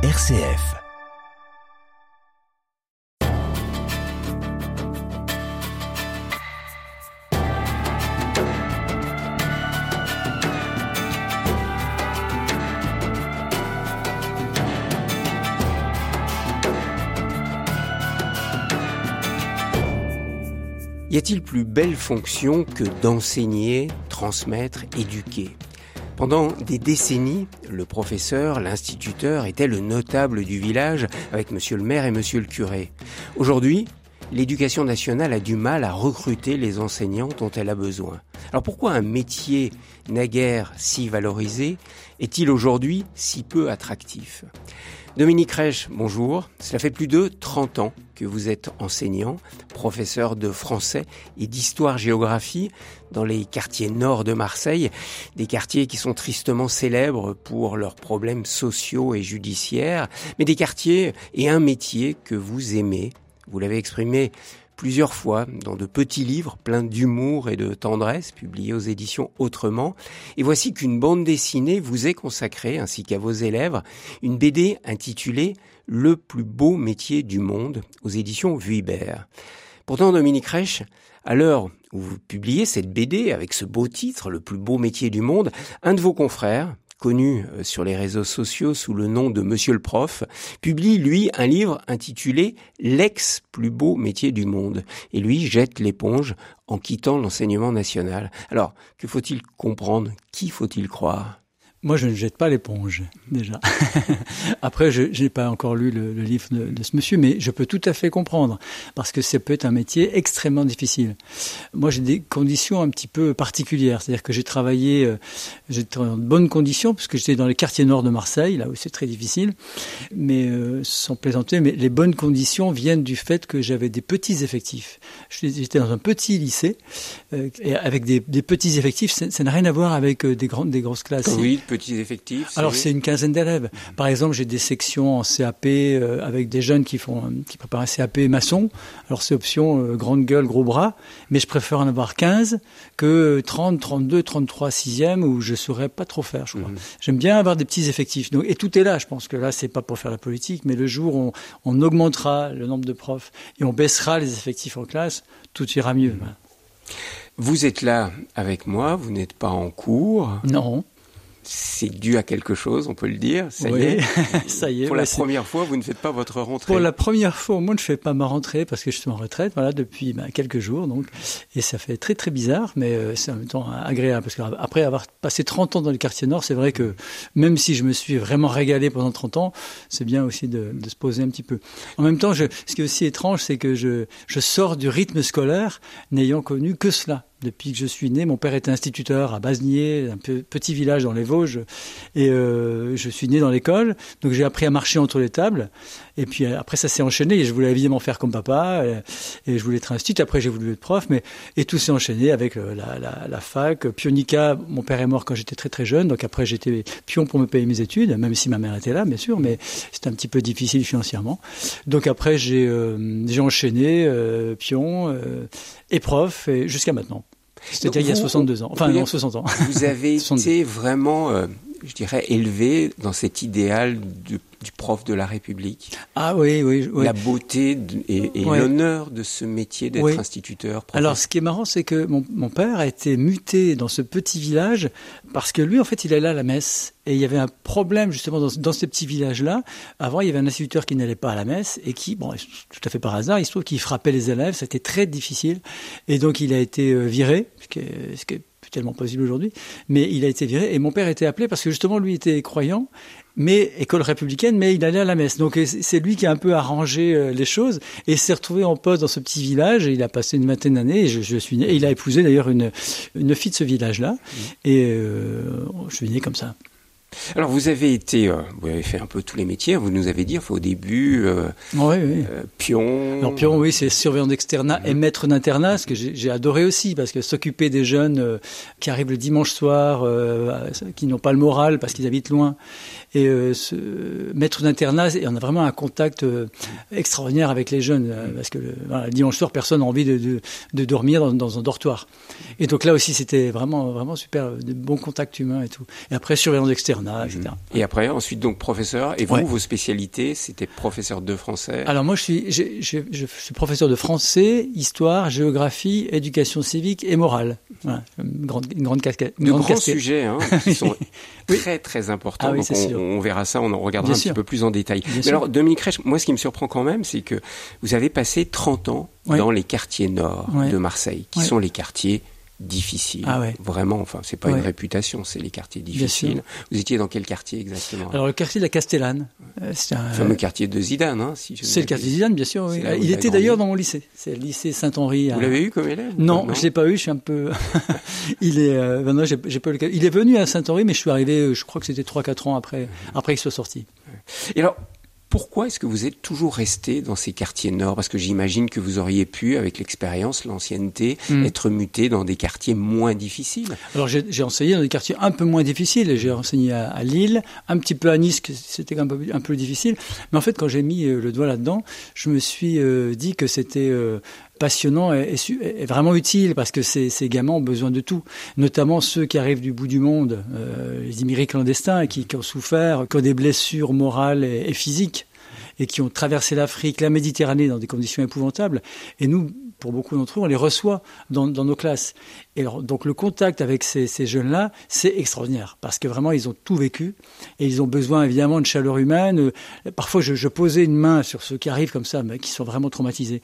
RCF. Y a-t-il plus belle fonction que d'enseigner, transmettre, éduquer? Pendant des décennies, le professeur, l'instituteur était le notable du village avec monsieur le maire et monsieur le curé. Aujourd'hui, l'éducation nationale a du mal à recruter les enseignants dont elle a besoin. Alors pourquoi un métier naguère si valorisé est-il aujourd'hui si peu attractif? Dominique Reich, bonjour. Cela fait plus de 30 ans que vous êtes enseignant, professeur de français et d'histoire-géographie dans les quartiers nord de Marseille, des quartiers qui sont tristement célèbres pour leurs problèmes sociaux et judiciaires, mais des quartiers et un métier que vous aimez. Vous l'avez exprimé plusieurs fois dans de petits livres pleins d'humour et de tendresse publiés aux éditions Autrement. Et voici qu'une bande dessinée vous est consacrée, ainsi qu'à vos élèves, une BD intitulée Le plus beau métier du monde aux éditions Vuibert. Pourtant, Dominique Reich, à l'heure où vous publiez cette BD avec ce beau titre, Le plus beau métier du monde, un de vos confrères, connu euh, sur les réseaux sociaux sous le nom de Monsieur le Prof, publie, lui, un livre intitulé L'ex plus beau métier du monde. Et lui jette l'éponge en quittant l'enseignement national. Alors, que faut-il comprendre? Qui faut-il croire? Moi, je ne jette pas l'éponge, déjà. Après, je n'ai pas encore lu le, livre de, ce monsieur, mais je peux tout à fait comprendre, parce que ça peut être un métier extrêmement difficile. Moi, j'ai des conditions un petit peu particulières, c'est-à-dire que j'ai travaillé, euh, j'étais en bonnes conditions, parce que j'étais dans les quartiers nord de Marseille, là où c'est très difficile, mais euh, sans plaisanter, mais les bonnes conditions viennent du fait que j'avais des petits effectifs. J'étais dans un petit lycée, euh, et avec des, des, petits effectifs, ça n'a rien à voir avec euh, des, grandes, des grosses classes. Oui petits effectifs Alors c'est une quinzaine d'élèves. Par exemple, j'ai des sections en CAP euh, avec des jeunes qui font qui préparent un CAP maçon. Alors c'est option euh, grande gueule, gros bras, mais je préfère en avoir 15 que 30, 32, 33 sixième où je saurais pas trop faire, je crois. Mhm. J'aime bien avoir des petits effectifs. Donc, et tout est là, je pense que là c'est pas pour faire la politique, mais le jour où on, on, augmentera le nombre de profs et on baissera les effectifs en classe, tout ira mieux. Vous êtes là avec moi, vous n'êtes pas en cours. Non c'est dû à quelque chose, on peut le dire. Ça oui, y est. ça y est. Pour la première fois, vous ne faites pas votre rentrée. Pour la première fois, moi, je ne fais pas ma rentrée parce que je suis en retraite, voilà, depuis bah, quelques jours, donc, et ça fait très très bizarre, mais euh, c'est en même temps agréable parce qu'après avoir passé 30 ans dans le quartier nord, c'est vrai que même si je me suis vraiment régalé pendant 30 ans, c'est bien aussi de, de, se poser un petit peu. En même temps, je, ce qui est aussi étrange, c'est que je, je sors du rythme scolaire n'ayant connu que cela depuis que je suis né. Mon père était instituteur à Basnier, un petit village dans les Vosges, et euh, je suis né dans l'école, donc j'ai appris à marcher entre les tables. Et puis euh, après ça s'est enchaîné, et je voulais évidemment faire comme papa, et, je voulais être instituteur. Après j'ai voulu être prof, mais et tout s'est enchaîné avec euh, la, la, la, fac, pionica. Mon père est mort quand j'étais très très jeune, donc après j'étais pion pour me payer mes études, même si ma mère était là, bien sûr, mais c'était un petit peu difficile financièrement. Donc après j'ai euh, enchaîné euh, pion et prof, et jusqu'à maintenant. C'était il y a 62 ans. Enfin, non, 60 ans. Vous avez été vraiment, euh, je dirais, élevé dans cet idéal de, du prof de la République. Ah oui, oui. oui. La beauté de, et, l'honneur de ce métier d'être oui. instituteur. Professeur. Alors, ce qui est marrant, c'est que mon, mon, père a été muté dans ce petit village parce que lui, en fait, il allait à la messe. Et il y avait un problème justement dans, dans ces petits villages-là. Avant, il y avait un instituteur qui n'allait pas à la messe et qui, bon, tout à fait par hasard, il se trouve qu'il frappait les élèves. C'était très difficile. Et donc, il a été viré, ce qui est, ce qui est tellement possible aujourd'hui, mais il a été viré et mon père était appelé parce que justement lui était croyant, mais école républicaine, mais il allait à la messe. Donc c'est lui qui a un peu arrangé les choses et s'est retrouvé en poste dans ce petit village. Et il a passé une vingtaine d'années et je, je, suis né. Et il a épousé d'ailleurs une, une fille de ce village-là mmh. et euh, je suis né comme ça. Alors vous avez été, euh, vous avez fait un peu tous les métiers. Vous nous avez dit enfin, au début, euh, oui, oui. Euh, pion. Alors pion, oui, c'est surveillant d'externat mmh. et maître d'internat, ce que j'ai adoré aussi, parce que s'occuper des jeunes qui arrivent le dimanche soir, qui n'ont pas le moral parce qu'ils habitent loin, et ce maître d'internat, on a vraiment un contact extraordinaire avec les jeunes, parce que le, voilà, le dimanche soir, personne n'a envie de, de, de dormir dans, dans, un dortoir. Et donc là aussi, c'était vraiment vraiment super, de bons contacts humains et tout. Et après surveillant d'externat internat, etc. Mhm. Et après, ensuite, donc professeur. Et vous, vos spécialités, c'était professeur de français Alors moi, je suis, je, je, je, suis professeur de français, histoire, géographie, éducation civique et morale. Voilà, une grande, une grande casquette. de grands sujets hein, qui sont très très importants. Ah donc on, on, verra ça, on en regardera un petit peu plus en détail. Mais alors, Dominique Reich, moi, ce qui me surprend quand même, c'est que vous avez passé 30 ans dans les quartiers nord de Marseille, qui sont les quartiers difficiles. Ah Vraiment, enfin, c'est pas une réputation, c'est les quartiers difficiles. Vous étiez dans quel quartier exactement? Alors le quartier de la Castellane. Euh, c'est un fameux quartier de Zidane, hein, si C'est le quartier de Zidane, bien sûr. Oui. Il était d'ailleurs dans mon lycée. C'est le lycée Saint-Henri. Vous l'avez eu comme élève Non, je l'ai pas eu. Je suis un peu. il est. Euh, ben j'ai, pas le... Il est venu à Saint-Henri, mais je suis arrivé. Euh, je crois que c'était 3-4 ans après, après qu'il soit sorti. Et alors, pourquoi est-ce que vous êtes toujours resté dans ces quartiers nord? Parce que j'imagine que vous auriez pu, avec l'expérience, l'ancienneté, hmm. être muté dans des quartiers moins difficiles. Alors j'ai enseigné dans des quartiers un peu moins difficiles. J'ai enseigné à, Lille, un petit peu à Nice, c'était un peu, un peu difficile. Mais en fait, quand j'ai mis euh, le doigt là-dedans, je me suis euh, dit que c'était euh, passionnant et, vraiment utile parce que ces, gamins ont besoin de tout, notamment ceux qui arrivent du bout du monde, les immigrés clandestins qui, ont souffert, qui ont des blessures morales et physiques et qui ont traversé l'Afrique, la Méditerranée dans des conditions épouvantables. Et nous, pour beaucoup d'entre eux, on les reçoit dans nos classes. Et donc le contact avec ces, jeunes-là, c'est extraordinaire parce que vraiment ils ont tout vécu et ils ont besoin évidemment de chaleur humaine. Parfois, je, posais une main sur ceux qui arrivent comme ça, mais qui sont vraiment traumatisés.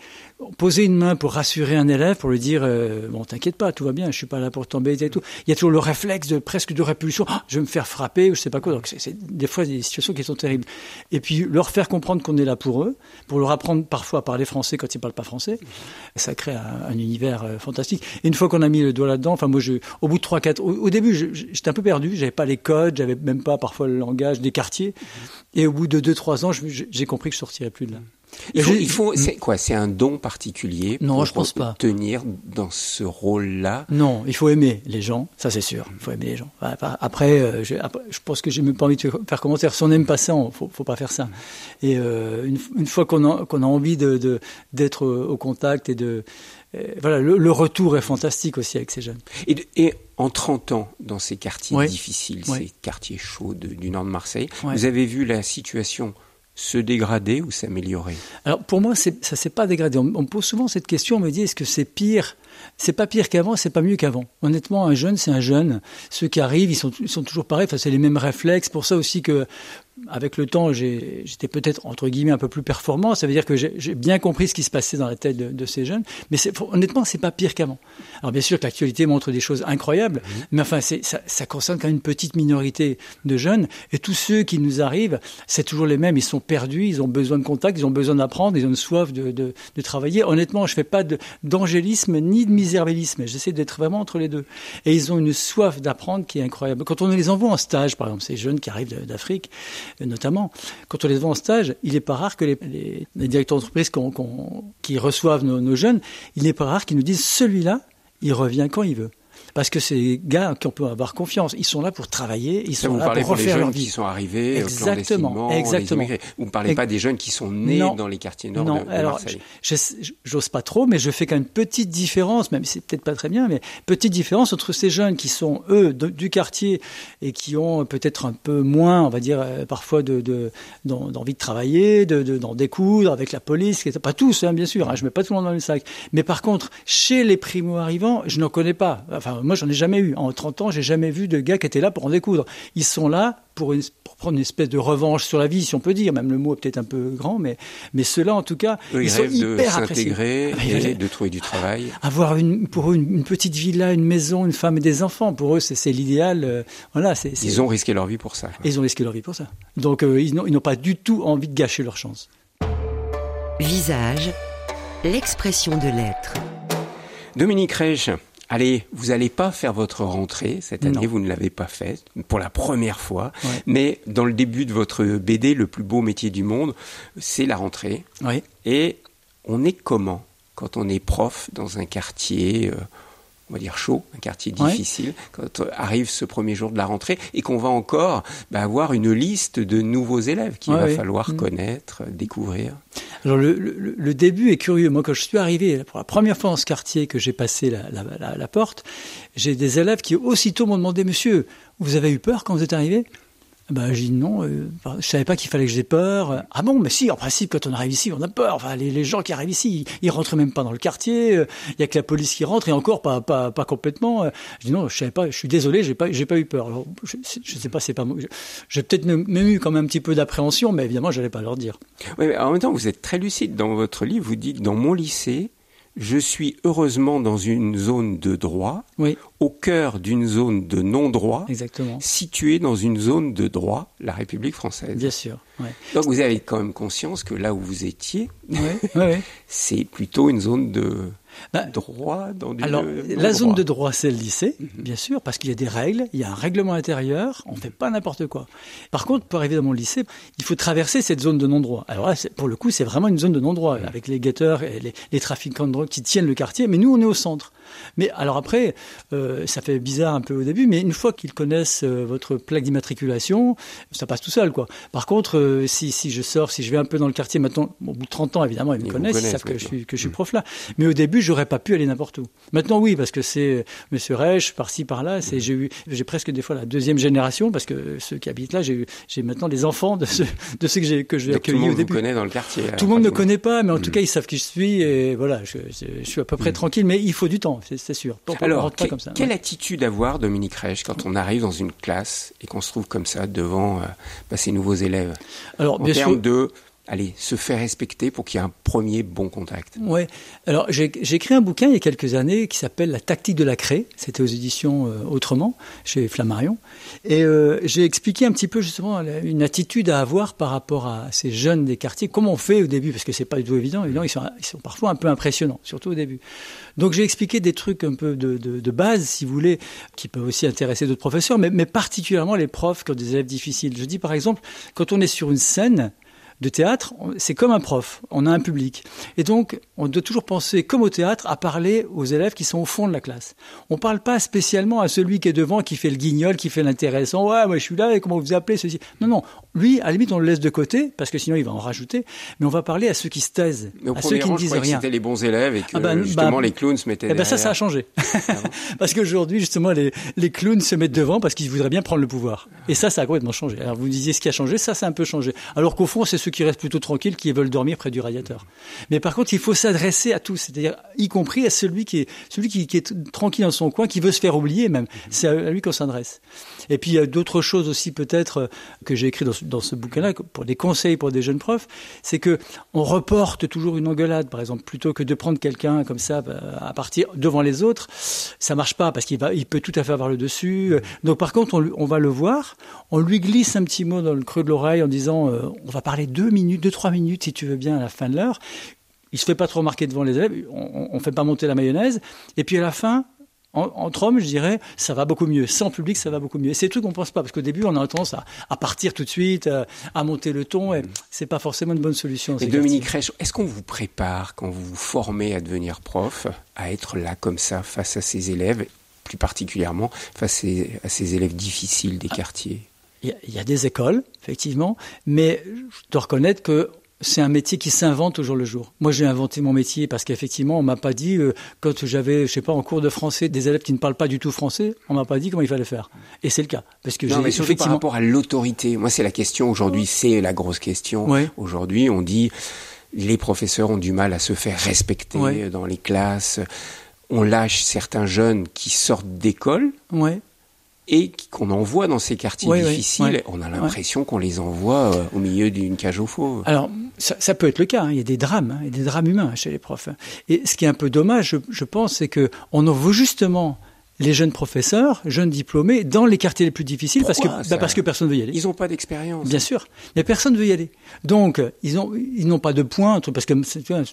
Poser une main pour rassurer un élève, pour lui dire euh, bon, t'inquiète pas, tout va bien, je suis pas là pour t'embêter et. Il y a toujours le réflexe presque de répulsion. Ah, je vais me faire frapper ou je sais pas quoi. Donc c'est des fois des situations qui sont terribles. Et puis leur faire comprendre qu'on est là pour eux, pour leur apprendre parfois à parler français quand ils parlent pas français ça crée un, univers euh, fantastique. Et une fois qu'on a mis le doigt là-dedans, enfin moi, je, au bout de trois, quatre, au, début, j'étais un peu perdu, j'avais pas les codes, j'avais même pas parfois le langage des quartiers. Et au bout de deux, trois ans, j'ai compris que je sortirais plus de là. Il faut, il faut c'est quoi? C'est un don particulier Non, pour je pense pas. Tenir dans ce rôle-là? Non, il faut aimer les gens, ça c'est sûr. Il faut aimer les gens. Après, euh, je, je pense que j'ai même pas envie de faire commentaire. Si on n'aime pas ça, il faut, faut pas faire ça. Et euh, une, une, fois qu'on a, envie de d'être au contact et de euh, voilà, le, retour est fantastique aussi avec ces jeunes. Et, et en 30 ans, dans ces quartiers difficiles, ces quartiers chauds du nord de Marseille, vous avez vu la situation se dégrader ou s'améliorer? Alors pour moi, ça s'est pas dégradé. On, me pose souvent cette question, on me dit est-ce que c'est pire? C'est pas pire qu'avant, c'est pas mieux qu'avant. Honnêtement, un jeune, c'est un jeune. Ceux qui arrivent, ils sont, ils sont toujours pareils. Enfin, c'est les mêmes réflexes. Pour ça aussi que avec le temps, j'étais peut-être entre guillemets un peu plus performant. Ça veut dire que j'ai bien compris ce qui se passait dans la tête de, de ces jeunes. Mais honnêtement, c'est pas pire qu'avant. Alors bien sûr que l'actualité montre des choses incroyables, mmh. mais enfin, ça, ça, concerne quand même une petite minorité de jeunes. Et tous ceux qui nous arrivent, c'est toujours les mêmes. Ils sont perdus, ils ont besoin de contact, ils ont besoin d'apprendre, ils ont une soif de, de, de, travailler. Honnêtement, je fais pas d'angélisme ni de misérabilisme. J'essaie d'être vraiment entre les deux. Et ils ont une soif d'apprendre qui est incroyable. Quand on les envoie en stage, par exemple, ces jeunes qui arrivent d'Afrique, notamment, quand on les voit en stage, il n'est pas rare que les, directeurs d'entreprise qui reçoivent nos jeunes, il n'est pas rare qu'ils nous disent celui-là, il revient quand il veut parce que ces gars qui on peut avoir confiance, ils sont là pour travailler, ils sont là pour refaire leur vie. qui sont arrivés exactement, exactement. Vous ne parlez pas des jeunes qui sont nés dans les quartiers nord non, de, alors, Marseille. J'ose pas trop, mais je fais quand même une petite différence, même si c'est peut-être pas très bien, mais petite différence entre ces jeunes qui sont eux du quartier et qui ont peut-être un peu moins, on va dire euh, parfois de d'envie de, travailler, de d'en découdre avec la police, pas tous hein, bien sûr, hein, je mets pas tout le monde dans le sac, mais par contre chez les primo arrivants, je n'en connais pas. Enfin moi, j'en ai jamais eu. En 30 ans, j'ai jamais vu de gars qui étaient là pour en découdre. Ils sont là pour, prendre une espèce de revanche sur la vie, si on peut dire. Même le mot est peut-être un peu grand, mais, mais ceux-là, en tout cas, ils, sont hyper de s'intégrer ah, et de trouver du travail. Avoir une, pour eux une, petite villa, une maison, une femme et des enfants. Pour eux, c'est l'idéal. Euh, voilà, c'est, Ils ont risqué leur vie pour ça. Ils ont risqué leur vie pour ça. Donc, euh, ils n'ont pas du tout envie de gâcher leur chance. Visage, l'expression de l'être. Dominique Reich, allez, vous n'allez pas faire votre rentrée cette année, vous ne l'avez pas fait pour la première fois, mais dans le début de votre BD, le plus beau métier du monde, c'est la rentrée. Et on est comment quand on est prof dans un quartier euh, on va dire chaud, un quartier difficile, quand arrive ce premier jour de la rentrée et qu'on va encore bah, avoir une liste de nouveaux élèves qu'il va falloir mm. connaître, découvrir. Alors le, le, début est curieux. Moi, quand je suis arrivé pour la première fois dans ce quartier que j'ai passé la, la, la porte, j'ai des élèves qui aussitôt m'ont demandé, Monsieur, vous avez eu peur quand vous êtes arrivé? Ben, j'ai dit non, euh, je savais pas qu'il fallait que j'ai peur. Ah bon, mais si, en principe, quand on arrive ici, on a peur. Enfin, les, gens qui arrivent ici, ils, rentrent même pas dans le quartier. euh, Il y a que la police qui rentre et encore pas pas, pas complètement. Je dis non, je savais pas. Je suis désolé, j'ai pas j'ai pas eu peur. Alors, je, je sais pas, c'est pas. J'ai peut-être même eu quand même un petit peu d'appréhension, mais évidemment, j'allais pas leur dire. Oui, mais en même temps, vous êtes très lucide dans votre livre. Vous dites dans mon lycée. Je suis heureusement dans une zone de droit, oui. au cœur d'une zone de non-droit, située dans une zone de droit, la République française. Bien sûr. Ouais. Donc vous avez quand même conscience que là où vous étiez, c'est plutôt une zone de droit dans du Alors, la zone de droit, c'est le lycée, mm -hmm. bien sûr, parce qu'il y a des règles, il y a un règlement intérieur, on ne fait pas n'importe quoi. Par contre, pour arriver dans mon lycée, il faut traverser cette zone de non-droit. Alors là, pour le coup, c'est vraiment une zone de non-droit, mmh. avec les guetteurs et les, les, trafiquants de drogue qui tiennent le quartier, mais nous, on est au centre. Mais alors après, euh, ça fait bizarre un peu au début, mais une fois qu'ils connaissent euh, votre plaque d'immatriculation, ça passe tout seul, quoi. Par contre, euh, si, si je sors, si je vais un peu dans le quartier maintenant, au bout de 30 ans, évidemment, ils me ils connaissent, ils savent que je, suis, que je suis prof là. Mais au début, j'aurais pas pu aller n'importe où. Maintenant, oui, parce que c'est Monsieur Reich, par-ci, par-là, c'est, j'ai eu, j'ai presque des fois la deuxième génération, parce que ceux qui habitent là, j'ai, j'ai maintenant les enfants de ceux, de ceux que j'ai, que j'ai accueillis au début. Tout le monde connaît dans le quartier. Tout le monde ne connaît pas, mais en tout cas, ils savent qui je suis, et voilà, je, je, je suis à peu près mmh. tranquille, mais il faut du temps, c'est sûr. Alors, que, comme ça, quelle ouais. attitude avoir, Dominique Reich, quand on arrive dans une classe et qu'on se trouve comme ça devant euh, bah, ces nouveaux élèves Alors, en bien termes sûr, de allez, se faire respecter pour qu'il y ait un premier bon contact. Ouais. Alors j'ai écrit un bouquin il y a quelques années qui s'appelle La tactique de la craie. C'était aux éditions euh, Autrement chez Flammarion. Et euh, j'ai expliqué un petit peu justement une attitude à avoir par rapport à ces jeunes des quartiers. Comment on fait au début? Parce que c'est pas du tout évident. Évidemment, ils sont, parfois un peu impressionnants, surtout au début. Donc j'ai expliqué des trucs un peu de, base, si vous voulez, qui peuvent aussi intéresser d'autres professeurs, mais, mais particulièrement les profs qui ont des élèves difficiles. Je dis par exemple, quand on est sur une scène de théâtre, c'est comme un prof, on a un public. Et donc, on doit toujours penser, comme au théâtre, à parler aux élèves qui sont au fond de la classe. On ne parle pas spécialement à celui qui est devant, qui fait le guignol, qui fait l'intéressant. Ouais, moi je suis là, et comment vous appelez ceci? Non, non. Lui, à la limite, on le laisse de côté, parce que sinon il va en rajouter. Mais on va parler à ceux qui se taisent, à ceux qui rang, ne disent je rien. C'était les bons élèves et que Ah ben, justement bah, les clowns se mettaient Eh ben ça, ça a changé. parce qu'aujourd'hui, justement, les, les clowns se mettent devant parce qu'ils voudraient bien prendre le pouvoir. Et ça, ça a complètement changé. Alors vous disiez ce qui a changé, ça, ça a un peu changé. Alors qu'au fond, c'est ceux qui restent plutôt tranquilles, qui veulent dormir près du radiateur. Mais par contre, il faut s'adresser à tous, c'est-à-dire y compris à celui qui est celui qui, qui, est tranquille dans son coin, qui veut se faire oublier même. C'est à lui qu'on s'adresse. Et puis il y a d'autres choses aussi peut-être que j'ai écrit dans, ce, bouquin-là pour des conseils pour des jeunes profs, c'est que on reporte toujours une engueulade, par exemple, plutôt que de prendre quelqu'un comme ça à partir devant les autres, ça marche pas parce qu'il va, il peut tout à fait avoir le dessus. Donc par contre, on, va le voir, on lui glisse un petit mot dans le creux de l'oreille en disant, euh, on va parler deux minutes, deux trois minutes si tu veux bien à la fin de l'heure. Il se fait pas trop remarquer devant les élèves, on, on fait pas monter la mayonnaise, et puis à la fin, entre hommes, je dirais, ça va beaucoup mieux. Sans public, ça va beaucoup mieux. Et c'est tout qu'on pense pas, parce qu'au début, on a tendance à, à, partir tout de suite, à, à monter le ton, et c'est pas forcément une bonne solution. Et Dominique Reich, est-ce qu'on vous prépare quand vous vous formez à devenir prof, à être là comme ça face à ses élèves, plus particulièrement face à ces élèves difficiles des quartiers? Il y, a des écoles, effectivement, mais je dois reconnaître que c'est un métier qui s'invente au jour le jour. Moi, j'ai inventé mon métier parce qu'effectivement, on m'a pas dit euh, quand j'avais, je sais pas, en cours de français, des élèves qui ne parlent pas du tout français, on m'a pas dit comment il fallait faire. Et c'est le cas parce que non, mais surtout effectivement... par rapport à l'autorité. Moi, c'est la question aujourd'hui, c'est la grosse question. Ouais. Aujourd'hui, on dit les professeurs ont du mal à se faire respecter ouais. dans les classes. On lâche certains jeunes qui sortent d'école. Ouais et qu'on envoie dans ces quartiers oui, difficiles, oui, oui. on a l'impression qu'on les envoie euh, au milieu d'une cage aux fauves. Alors, ça, ça, peut être le cas. Hein. Il y a des drames, hein. il y a des drames humains chez les profs. Et ce qui est un peu dommage, je, je pense, c'est que on envoie justement les jeunes professeurs, jeunes diplômés, dans les quartiers les plus difficiles Pourquoi parce que, bah parce que personne ne veut y aller. Ils n'ont pas d'expérience. Bien sûr, mais personne ne veut y aller. Donc, ils n'ont ils n'ont pas de points, parce que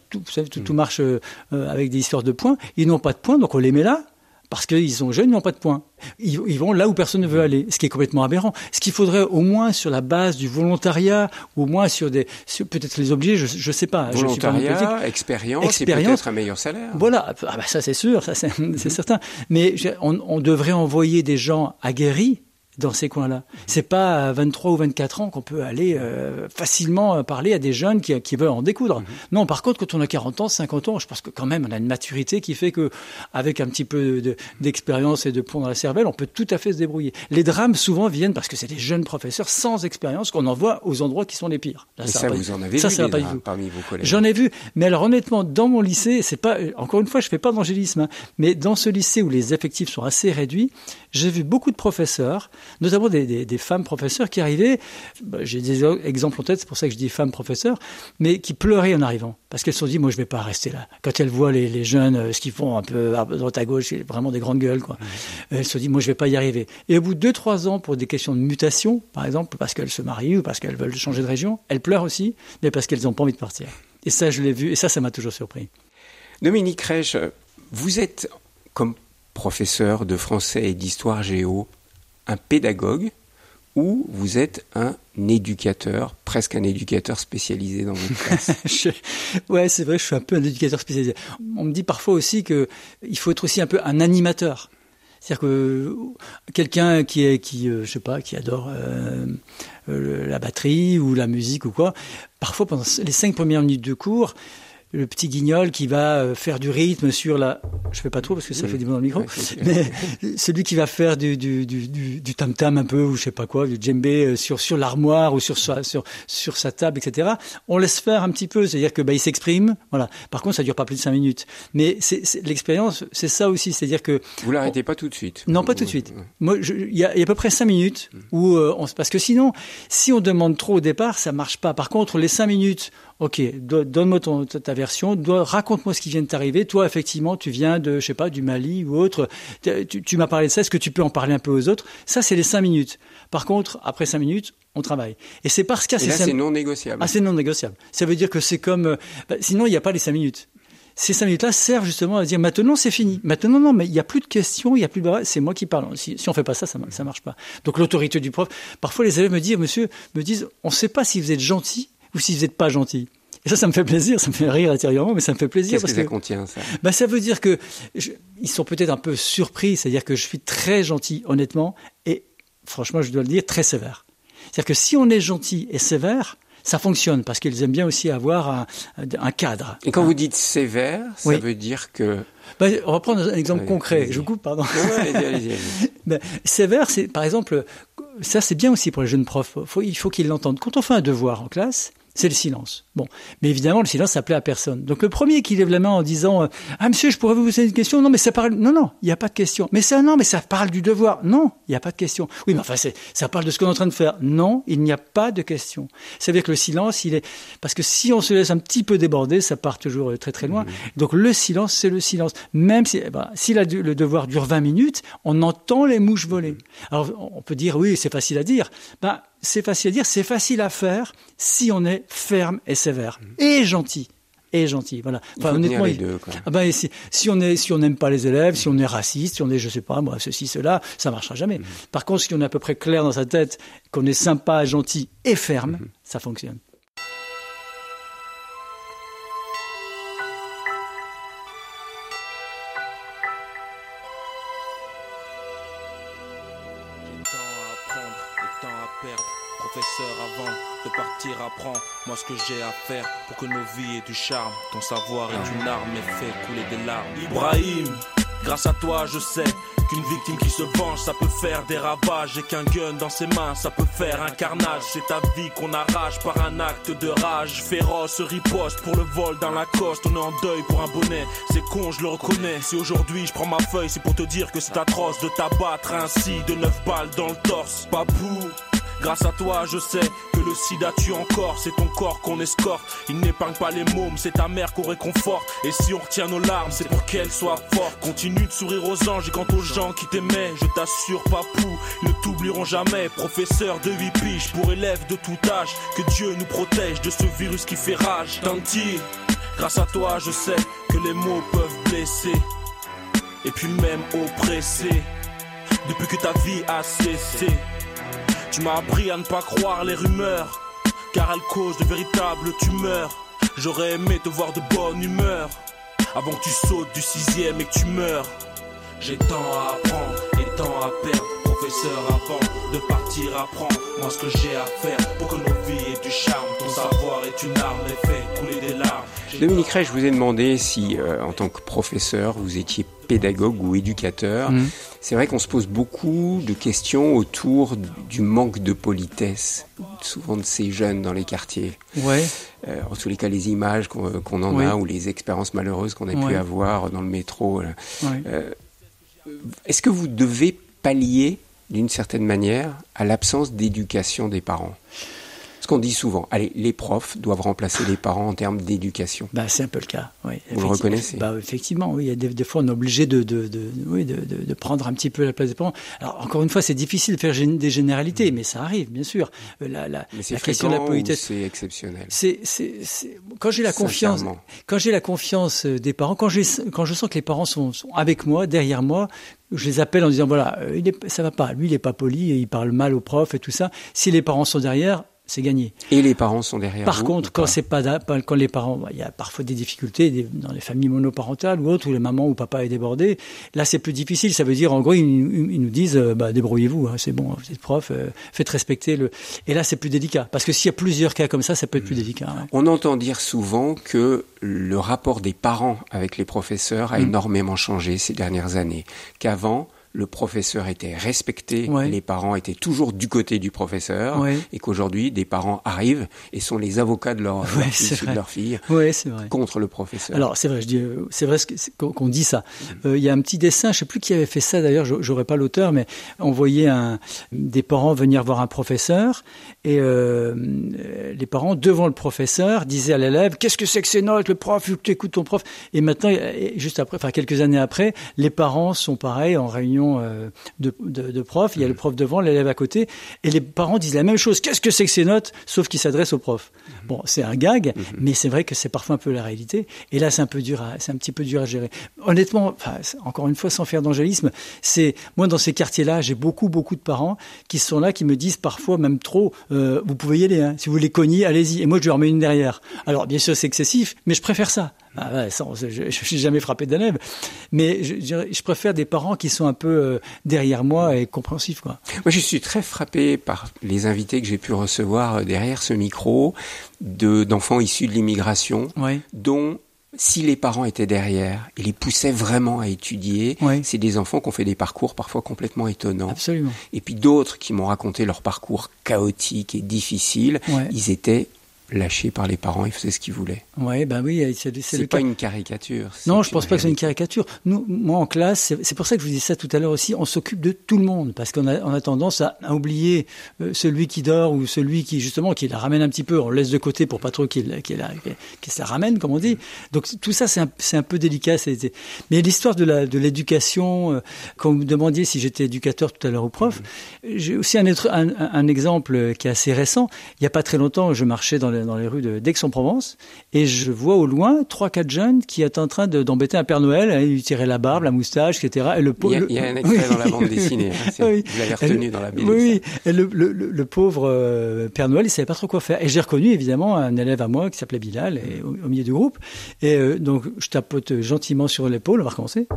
tout, vous savez, tout, tout marche euh, avec des histoires de points. Ils n'ont pas de points, donc on les met là parce qu'ils sont jeunes, ils n'ont pas de points. Ils, ils, vont là où personne ne veut aller, ce qui est complètement aberrant. Ce qu'il faudrait au moins sur la base du volontariat, ou au moins sur des, peut-être les obliger, je ne sais pas. Volontariat, je suis pas expérience, expérience, et peut-être un meilleur salaire. Voilà, ah bah ça c'est sûr, ça c'est certain. Mais on, on devrait envoyer des gens aguerris, dans ces coins-là. C'est pas à 23 ou 24 ans qu'on peut aller euh, facilement parler à des jeunes qui, qui veulent en découdre. Mhm. Non, par contre, quand on a 40 ans, 50 ans, je pense que quand même on a une maturité qui fait que avec un petit peu d'expérience et de plomb dans la cervelle, on peut tout à fait se débrouiller. Les drames souvent viennent parce que c'est des jeunes professeurs sans expérience qu'on envoie aux endroits qui sont les pires. ça, ça vous en avez ça, vu ça des parmi vos collègues? J'en ai vu, mais alors honnêtement, dans mon lycée, c'est pas encore une fois, je fais pas d'angélisme, hein, mais dans ce lycée où les effectifs sont assez réduits, j'ai vu beaucoup de professeurs, notamment des, femmes professeurs qui arrivaient, bah, j'ai des exemples en tête, c'est pour ça que je dis femmes professeurs, mais qui pleuraient en arrivant, parce qu'elles se sont dit, moi je vais pas rester là. Quand elles voient les, jeunes, euh, ce qu'ils font un peu à droite à gauche, vraiment des grandes gueules, quoi. Elles se sont dit, moi je vais pas y arriver. Et au bout de deux, trois ans, pour des questions de mutation, par exemple, parce qu'elles se marient ou parce qu'elles veulent changer de région, elles pleurent aussi, mais parce qu'elles n'ont pas envie de partir. Et ça, je l'ai vu, et ça, ça m'a toujours surpris. Dominique Reich, vous êtes, comme professeur de français et d'histoire géo, un pédagogue ou vous êtes un éducateur, presque un éducateur spécialisé dans votre classe? Ouais, c'est vrai, je suis un peu un éducateur spécialisé. On me dit parfois aussi que il faut être aussi un peu un animateur. C'est-à-dire que quelqu'un qui est, qui, euh, je sais pas, qui adore euh, la batterie ou la musique ou quoi, parfois pendant les cinq premières minutes de cours, le petit guignol qui va euh, faire du rythme sur la. Je fais pas trop parce que ça fait du bruit dans le micro. mais celui qui va faire du du du du tam tam un peu ou je sais pas quoi, du djembé euh, sur sur l'armoire ou sur sa sur sur sa table, etc. On laisse faire un petit peu, c'est-à-dire que bah il s'exprime. Voilà. Par contre, ça dure pas plus de cinq minutes. Mais c'est l'expérience, c'est ça aussi, c'est-à-dire que. Vous l'arrêtez pas tout de suite. Non, pas tout de suite. Moi, il y a, y a à peu près cinq minutes où euh, on parce que sinon, si on demande trop au départ, ça marche pas. Par contre, les cinq minutes Ok, donne-moi ta version, raconte-moi ce qui vient de t'arriver. Toi, effectivement, tu viens de, je sais pas, du Mali ou autre. Tu, m'as parlé de ça. Est-ce que tu peux en parler un peu aux autres? Ça, c'est les cinq minutes. Par contre, après cinq minutes, on travaille. Et c'est parce qu'à ces là, c'est non négociable. Ah, c'est non négociable. Ça veut dire que c'est comme, euh, bah, sinon, il n'y a pas les cinq minutes ces cinq minutes-là servent justement à dire maintenant c'est fini. Maintenant non, mais il n'y a plus de questions, il n'y a plus de c'est moi qui parle. Si, si on fait pas ça, ça ne marche pas. Donc l'autorité du prof. Parfois les élèves me disent, monsieur, me disent, on ne sait pas si vous êtes gentil ou si vous n'êtes pas gentil. Et ça, ça me fait plaisir, ça me fait rire intérieurement, mais ça me fait plaisir. Qu'est-ce que ça contient, ça? Bah, Ça veut dire que ils sont peut-être un peu surpris, c'est-à-dire que je suis très gentil, honnêtement, et franchement, je dois le dire, très sévère. C'est-à-dire que si on est gentil et sévère, ça fonctionne parce qu'ils aiment bien aussi avoir un, cadre. Et quand vous dites sévère, ça veut dire que. Bah, on va prendre un exemple concret. Je vous coupe, pardon. allez allez ben, sévère, c'est par exemple, ça c'est bien aussi pour les jeunes profs. il faut qu'ils l'entendent. Quand on fait un devoir en classe, c'est le silence. Bon, mais évidemment, le silence, ça plaît à personne. Donc le premier qui lève la main en disant euh, Ah monsieur, je pourrais vous poser une question? Non, mais ça parle. Non, non, il n'y a pas de question. Mais ça, non, mais ça parle du devoir. Non, il n'y a pas de question. Oui, mais enfin, ça parle de ce qu'on est en train de faire. Non, il n'y a pas de question. Ça veut dire que le silence, il est parce que si on se laisse un petit peu déborder, ça part toujours euh, très très loin. Mmh. Donc le silence, c'est le silence. Même si, eh ben, si le devoir dure 20 minutes, on entend les mouches voler. Alors on peut dire oui, c'est facile à dire. Ben, c'est facile à dire, c'est facile à faire si on est ferme et sévère mmh. et gentil et gentil. Voilà. Enfin, honnêtement, les deux, ah ben, si, si, on est, si on n'aime pas les élèves, si on est raciste, si on est, je sais pas, moi, ceci, cela, ça marchera jamais. Mmh. Par contre, si on est à peu près clair dans sa tête, qu'on est sympa, gentil et ferme, mmh. ça fonctionne. Moi ce que j'ai à faire pour que nos vies aient du charme. Ton savoir est une arme et fait couler des larmes. Ibrahim, grâce à toi je sais qu'une victime qui se venge ça peut faire des ravages et qu'un gun dans ses mains ça peut faire un carnage. C'est ta vie qu'on arrache par un acte de rage féroce, riposte pour le vol dans la coste. On est en deuil pour un bonnet, c'est con, je le reconnais. Si aujourd'hui je prends ma feuille, c'est pour te dire que c'est atroce de t'abattre ainsi de neuf balles dans le torse. Papou. Grâce à toi, je sais que le sida tue encore. C'est ton corps qu'on escorte. Il n'épargne pas les mômes, c'est ta mère qu'on réconforte. Et si on retient nos larmes, c'est pour qu'elles soient fortes. Continue de sourire aux anges et quant aux gens qui t'aimaient, je t'assure, papou, ils ne t'oublieront jamais. Professeur de 8 piges pour élèves de tout âge. Que Dieu nous protège de ce virus qui fait rage. Tanti, grâce à toi, je sais que les mots peuvent blesser. Et puis même oppresser. Depuis que ta vie a cessé. Tu m'as appris à ne pas croire les rumeurs, car elles causent de véritables tumeurs. J'aurais aimé te voir de bonne humeur, avant que tu sautes du sixième et que tu meurs. J'ai tant à apprendre et tant à perdre professeur avant de partir apprends moi ce que j'ai à faire pour que nos vies aient du charme. Ton savoir est une arme et fait couler des larmes. Dominique Ray, je vous ai demandé si, euh, en tant que professeur, vous étiez pédagogue ou éducateur. Mhm. C'est vrai qu'on se pose beaucoup de questions autour du manque de politesse, souvent de ces jeunes dans les quartiers. Ouais. Euh, en tous les cas, les images qu'on qu'on en a ou les expériences malheureuses qu'on a Ouais. pu avoir dans le métro. ouais. Euh, Est-ce que vous devez pallier, d'une certaine manière, à l'absence d'éducation des parents Ce qu'on dit souvent, allez, les profs doivent remplacer les parents en termes d'éducation. Bah, c'est un peu le cas. Oui, Vous le reconnaissez? Bah, Effectivement, oui. Il y a des, des fois, on est obligé de, de, de, oui, de, prendre un petit peu la place des parents. Alors, encore une fois, c'est difficile de faire des généralités, mais ça arrive, bien sûr. Euh, La, la, Mais c'est la question de la politesse. c'est exceptionnel? C'est, c'est, c'est- quand j'ai la confiance, quand j'ai la confiance euh, des parents, quand j'ai, quand je sens que les parents sont, sont avec moi, derrière moi, je les appelle en disant voilà, euh, il est, ça va pas, lui il est pas poli, il parle mal au prof et tout ça. Si les parents sont derrière, c'est gagné. Et les parents sont derrière Par vous contre, quand c'est pas, quand les parents, bah, il y a parfois des difficultés des- dans les familles monoparentales ou autres où les mamans ou papa est débordé. Là, c'est plus difficile. Ça veut dire, en gros, ils, ils nous disent, euh, bah, débrouillez-vous, hein, c'est bon, vous êtes prof, euh, faites respecter le. Et là, c'est plus délicat parce que s'il y a plusieurs cas comme ça, ça peut être plus délicat. ouais. On entend dire souvent que le rapport des parents avec les professeurs a Mm. énormément changé ces dernières années. Qu'avant, le professeur était respecté, Ouais. les parents étaient toujours du côté du professeur, Ouais. et qu'aujourd'hui, des parents arrivent et sont les avocats de leur, Ouais, fils de leur fille contre le professeur. Alors c'est vrai, je dis, euh, c'est vrai qu'on dit ça. Euh, Il y a un petit dessin, je sais plus qui avait fait ça d'ailleurs, je- j'aurais pas l'auteur, mais on voyait un, des parents venir voir un professeur et euh, les parents devant le professeur disaient à l'élève qu'est-ce que c'est que ces notes, le prof, tu écoutes ton prof. Et maintenant, juste après, enfin quelques années après, les parents sont pareils en réunion euh, de, de, de profs. Il y a le prof devant, l'élève à côté, et les parents disent la même chose. Qu'est-ce que c'est que ces notes, sauf qu'ils s'adressent au prof. Bon, c'est un gag, mais c'est vrai que c'est parfois un peu la réalité. Et là, c'est un peu dur, c'est un petit peu dur à gérer. Honnêtement, enfin, encore une fois, sans faire d'angélisme, c'est moi dans ces quartiers-là, j'ai beaucoup, beaucoup de parents qui sont là, qui me disent parfois même trop, euh, vous pouvez y aller, hein. si vous les cognez, allez-y. Et moi, je leur mets une derrière. Alors, bien sûr, c'est excessif, mais je préfère ça. Ah ouais, ça, je ne suis jamais frappé d'élève, mais je, je, je préfère des parents qui sont un peu euh, derrière moi et compréhensifs, quoi. Moi, je suis très frappé par les invités que j'ai pu recevoir euh, derrière ce micro de d'enfants issus de l'immigration, dont si les parents étaient derrière et les poussaient vraiment à étudier, c'est des enfants qui ont fait des parcours parfois complètement étonnants. Absolument. Et puis d'autres qui m'ont raconté leur parcours chaotique et difficile, ils étaient lâchés par les parents, ils faisaient ce qu'ils voulaient. Ouais, ben oui, c'est le pas cas. une caricature. Non, je pense pas que c'est une caricature. Nous, moi, en classe, c'est pour ça que je vous dis ça tout à l'heure aussi, on s'occupe de tout le monde, parce qu'on a, on a tendance à, à oublier euh, celui qui dort ou celui qui, justement, qui la ramène un petit peu, on le laisse de côté pour pas trop qu'il qu'il qu'il- qu'il se la ramène, comme on dit. Donc, tout ça, c'est un, un peu délicat. Mais l'histoire de la- de l'éducation, euh, quand vous me demandiez si j'étais éducateur tout à l'heure ou prof, j'ai aussi un, un, un- exemple qui est assez récent. Il y a pas très longtemps, je marchais dans les, dans les rues d'Aix-en-Provence et je vois au loin trois, quatre jeunes qui étaient en train de- d'embêter un Père Noël. hein, Ils lui tiraient la barbe, la moustache, etc. Et le Il y a, le- il y a un extrait dans la bande dessinée. hein, Oui. Vous l'avez Et retenu dans la BD. Oui. Et le, le- le- le pauvre euh, Père Noël, il savait pas trop quoi faire. Et j'ai reconnu évidemment un élève à moi qui s'appelait Bilal et, au, au milieu du groupe. Et euh, donc je tapote gentiment sur l'épaule. On va recommencer.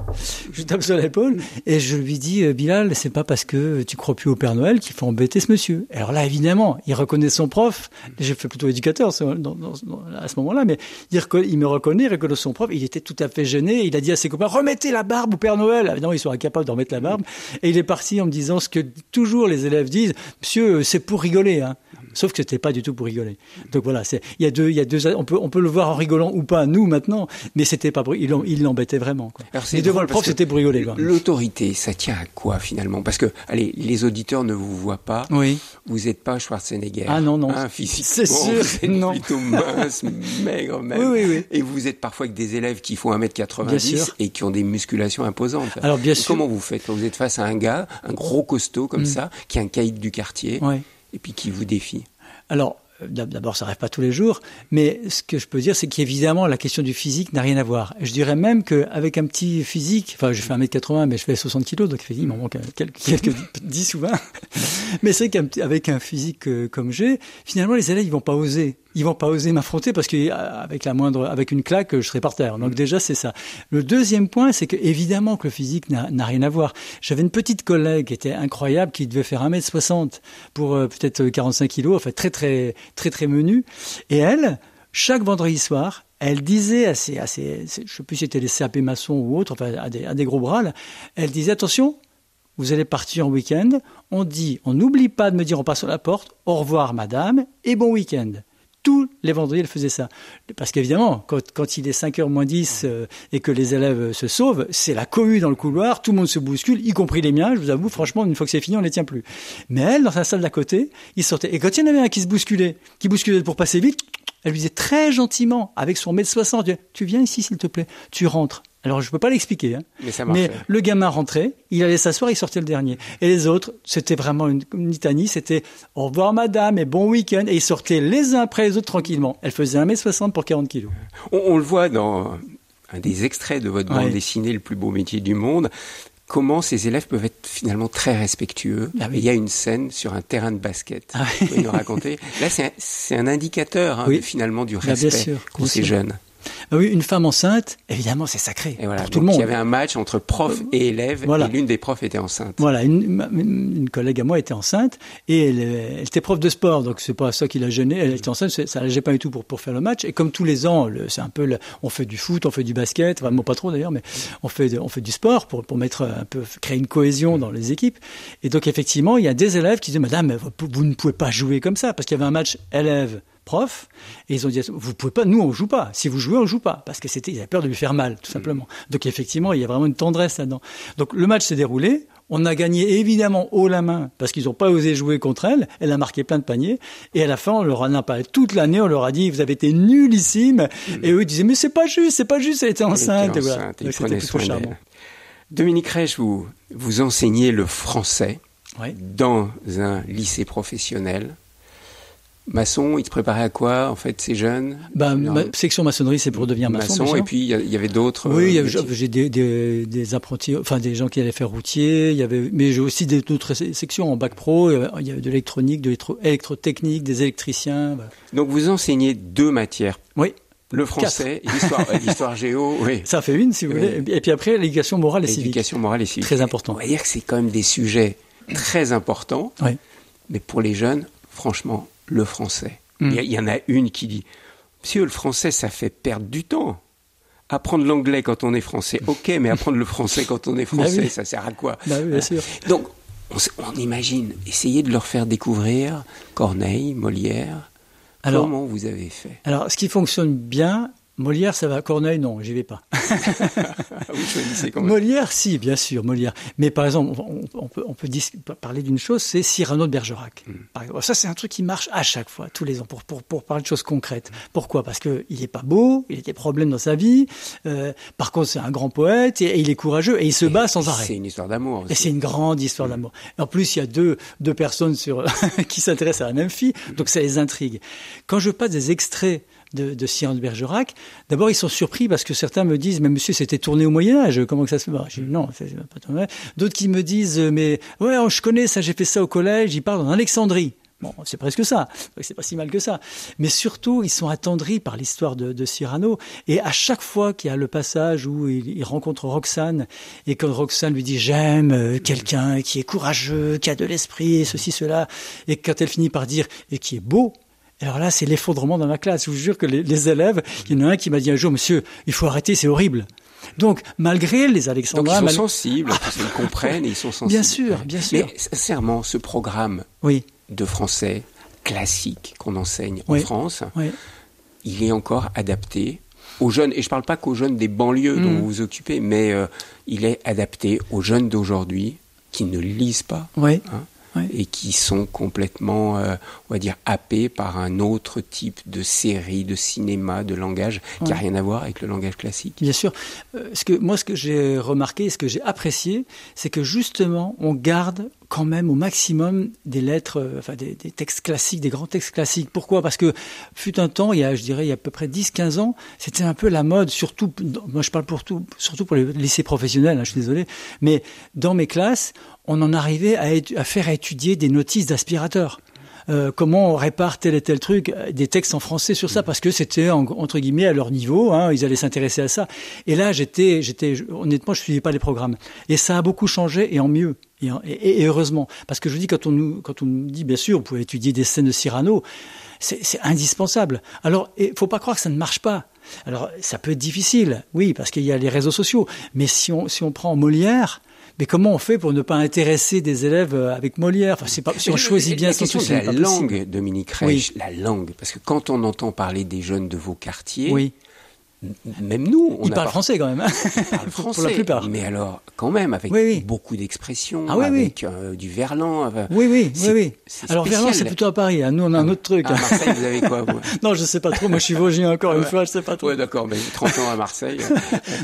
Je tape sur l'épaule et je lui dis euh, Bilal, c'est pas parce que tu crois plus au Père Noël qu'il faut embêter ce monsieur. Alors là, évidemment, il reconnaît son prof. J'ai fait plutôt éducateur à ce moment-là, mais il, me reconnaît, il reconnaît son prof. Il était tout à fait gêné. Il a dit à ses copains remettez la barbe au Père Noël. Évidemment, ils sont incapables de remettre la barbe. Et il est parti en me disant ce que toujours les élèves disent Monsieur, c'est pour rigoler. Hein. Sauf que c'était pas du tout pour rigoler. Donc voilà, c'est il y a deux, il y a deux, on peut on peut le voir en rigolant ou pas nous maintenant, mais c'était pas pour- il l'em- il l'embêtait vraiment. Quoi. Alors, Et devant le prof, c'était pour rigoler. L'autorité, ça tient à quoi finalement? Parce que, allez, les auditeurs ne vous voient pas. Oui. Vous n'êtes pas Schwarzenegger. Ah non, non. Hein, C'est sûr, vous êtes non. plutôt mince, maigre même. Oui, oui, oui. Et vous êtes parfois avec des élèves qui font Bien 1m90 sûr. et qui ont des musculations imposantes. Alors, bien Et sûr. Comment vous faites? Quand vous êtes face à un gars, un gros costaud comme ça, qui est un caïd du quartier, Ouais. Et puis qui vous défie Alors, d'ab- d'abord, ça n'arrive pas tous les jours, mais ce que je peux dire, c'est qu'évidemment, la question du physique n'a rien à voir. Je dirais même qu'avec un petit physique, enfin, je fais 1m80, mais je fais 60 kilos, donc il m'en manque quelques, quelques 10 ou 20. Mais c'est qu'avec un physique euh, comme j'ai, finalement, les élèves, ils vont pas oser. Ils vont pas oser m'affronter parce qu'avec la moindre, avec une claque, je serai par terre. Donc déjà, c'est ça. Le deuxième point, c'est que évidemment que le physique n'a rien à voir. J'avais une petite collègue qui était incroyable, qui devait faire 1m60 pour euh, peut-être 45 kilos, enfin très très très très menu. Et elle, chaque vendredi soir, elle disait à ses, à ses, je sais plus si c'était les CAP maçons ou autres, enfin à des, à des gros bras, elle disait attention, vous allez partir en week-end, on dit, on n'oublie pas de me dire on passe sur la porte, au revoir madame, et bon week-end. Tous les vendredis, elle faisait ça. Parce qu'évidemment, quand, quand, il est 5h moins 10 euh, et que les élèves se sauvent, c'est la cohue dans le couloir, tout le monde se bouscule, y compris les miens, je vous avoue, franchement, une fois que c'est fini, on ne les tient plus. Mais elle, dans sa salle d'à côté, il sortait. Et quand il y en avait un qui se bousculait, qui bousculait pour passer vite, elle lui disait très gentiment, avec son mètre 60, tu viens ici s'il te plaît, tu rentres. Alors je ne peux pas l'expliquer, hein. mais, le gamin rentrait, il allait s'asseoir, il sortait le dernier. Et les autres, c'était vraiment une, litanie, c'était au revoir madame et bon week-end, et ils sortaient les uns après les autres tranquillement. Elle faisait 1m60 pour 40 kilos. On, le voit dans un des extraits de votre bande dessinée, Le plus beau métier du monde, comment ces élèves peuvent être finalement très respectueux. Ah il y a une scène sur un terrain de basket. Ah Vous pouvez nous raconter Là, c'est un, indicateur hein, finalement du bah, respect pour ces jeunes. Bah oui, une femme enceinte, évidemment, c'est sacré et voilà, pour tout le monde. Il y avait un match entre prof et élève, et l'une des profs était enceinte. Voilà, une, une, collègue à moi était enceinte, et elle, elle était prof de sport, donc c'est pas ça qui l'a gênée. Elle était enceinte, ça la gênait pas du tout pour, pour faire le match. Et comme tous les ans, c'est un peu, on fait du foot, on fait du basket, vraiment pas trop d'ailleurs, mais on fait, on fait du sport pour, pour mettre un peu, créer une cohésion dans les équipes. Et donc effectivement, il y a des élèves qui disent, Madame, vous ne pouvez pas jouer comme ça, parce qu'il y avait un match élève prof, et ils ont dit vous pouvez pas, nous on joue pas. Si vous jouez, on joue pas, parce que c'était, ils avaient peur de lui faire mal, tout simplement. Donc effectivement, il y a vraiment une tendresse là-dedans. Donc le match s'est déroulé. On a gagné évidemment haut la main parce qu'ils n'ont pas osé jouer contre elle. Elle a marqué plein de paniers. Et à la fin, on leur en a parlé toute l'année. On leur a dit, vous avez été nullissime. Et eux, ils disaient, mais c'est pas juste, c'est pas juste, elle était enceinte. et voilà. Dominique Reich, vous, vous enseignez le français dans un lycée professionnel. Maçon, il te préparait à quoi en fait ces jeunes? Bah, Section maçonnerie, c'est pour devenir maçon. Maçon, et puis il y, avait d'autres. Oui, euh, j'ai des, des, des, apprentis, enfin des gens qui allaient faire routier. Il y avait, mais j'ai aussi d'autres sections en bac pro. Il y avait de l'électronique, de l'électrotechnique, des électriciens. Donc vous enseignez deux matières. Oui. Le français, l'histoire, géo, oui. Ça fait une, si vous voulez. Et puis après, l'éducation morale et civique. L'éducation morale et civique. Très important. On va dire que c'est quand même des sujets très importants. Oui. Mais pour les jeunes, franchement, le français. Hmm. Il y, en a une qui dit Monsieur, le français, ça fait perdre du temps. Apprendre l'anglais quand on est français, ok, mais apprendre le français quand on est bah français, ça sert à quoi bah bien sûr. Donc, on, imagine, essayer de leur faire découvrir Corneille, Molière. Comment vous avez fait Alors, ce qui fonctionne bien, Molière, ça va. Corneille, non, j'y vais pas. Molière, si, bien sûr, Molière. Mais par exemple, on, peut, on peut parler d'une chose, c'est Cyrano de Bergerac. Hmm. Ça, c'est un truc qui marche à chaque fois, tous les ans, pour, pour, pour parler de choses concrètes. Pourquoi? Parce qu'il n'est pas beau, il a des problèmes dans sa vie. Euh, par contre, c'est un grand poète et, il est courageux et il se bat sans arrêt. C'est une histoire d'amour. Et c'est une grande histoire hmm. d'amour. En plus, il y a deux, deux personnes sur, qui s'intéressent à la même fille, donc ça les intrigue. Quand je passe des extraits de, de Cyrano de Bergerac. D'abord, ils sont surpris parce que certains me disent, mais monsieur, c'était tourné au Moyen Âge, comment que ça se fait bah, Non, c'est pas tourné. D'autres qui me disent, mais ouais, oh, je connais ça, j'ai fait ça au collège, ils parlent en Alexandrie. Bon, c'est presque ça. C'est pas si mal que ça. Mais surtout, ils sont attendris par l'histoire de, Cyrano. Et à chaque fois qu'il y a le passage où il, rencontre Roxane, et quand Roxane lui dit j'aime euh, quelqu'un qui est courageux, qui a de l'esprit, ceci, cela, et quand elle finit par dire et qui est beau, alors là, c'est l'effondrement dans la classe. Je vous jure que les, élèves, il y en a un qui m'a dit un jour, monsieur, il faut arrêter, c'est horrible. Donc, malgré les Alexandrins... Donc, ils sont sensibles, ils comprennent et ils sont sensibles. Bien sûr, bien sûr. Mais sincèrement, ce programme oui. de français classique qu'on enseigne en France, il est encore adapté aux jeunes, et je ne parle pas qu'aux jeunes des banlieues dont mm. vous vous occupez, mais euh, il est adapté aux jeunes d'aujourd'hui qui ne lisent pas. Oui. Hein, et qui sont complètement, euh, on va dire, happés par un autre type de série, de cinéma, de langage qui n'a rien à voir avec le langage classique. Bien sûr. Euh, ce que, moi, ce que j'ai remarqué, ce que j'ai apprécié, c'est que justement, on garde quand même au maximum des lettres, euh, enfin des, des, textes classiques, des grands textes classiques. Pourquoi? Parce que fut un temps, il y a, je dirais, il y a à peu près 10-15 ans, c'était un peu la mode, surtout, moi je parle pour tout, surtout pour les lycées professionnels, hein, je suis désolé, mais dans mes classes, on en arrivait à, à faire étudier des notices d'aspirateurs. euh, comment on répare tel et tel truc, euh, des textes en français sur ça, parce que c'était entre guillemets à leur niveau, hein, ils allaient s'intéresser à ça. Et là, j'étais, j'étais, honnêtement, je suivais pas les programmes. Et ça a beaucoup changé et en mieux. Et, et, heureusement, parce que je dis quand on nous quand on nous dit bien sûr, vous pouvez étudier des scènes de Cyrano, c'est indispensable. Alors, il faut pas croire que ça ne marche pas. Alors, ça peut être difficile, oui, parce qu'il y a les réseaux sociaux. Mais si on si on prend Molière, mais comment on fait pour ne pas intéresser des élèves euh, avec Molière? Enfin, c'est pas, Si on choisit bien son truc, la langue, Dominique Reich, la langue, parce que quand on entend parler des jeunes de vos quartiers, oui même nous, on parle français quand même. Hein français, pour la plupart. Mais alors, quand même, avec beaucoup d'expressions, ah, oui, avec euh, du verlan. oui, oui, oui, oui. Alors verlan, c'est plutôt à Paris. Hein. Nous, on a un autre truc. À Marseille, vous avez quoi vous Non, je sais pas trop. Moi, je suis vosgien encore une fois, je sais pas trop. Ouais, d'accord. Mais 30 ans à Marseille.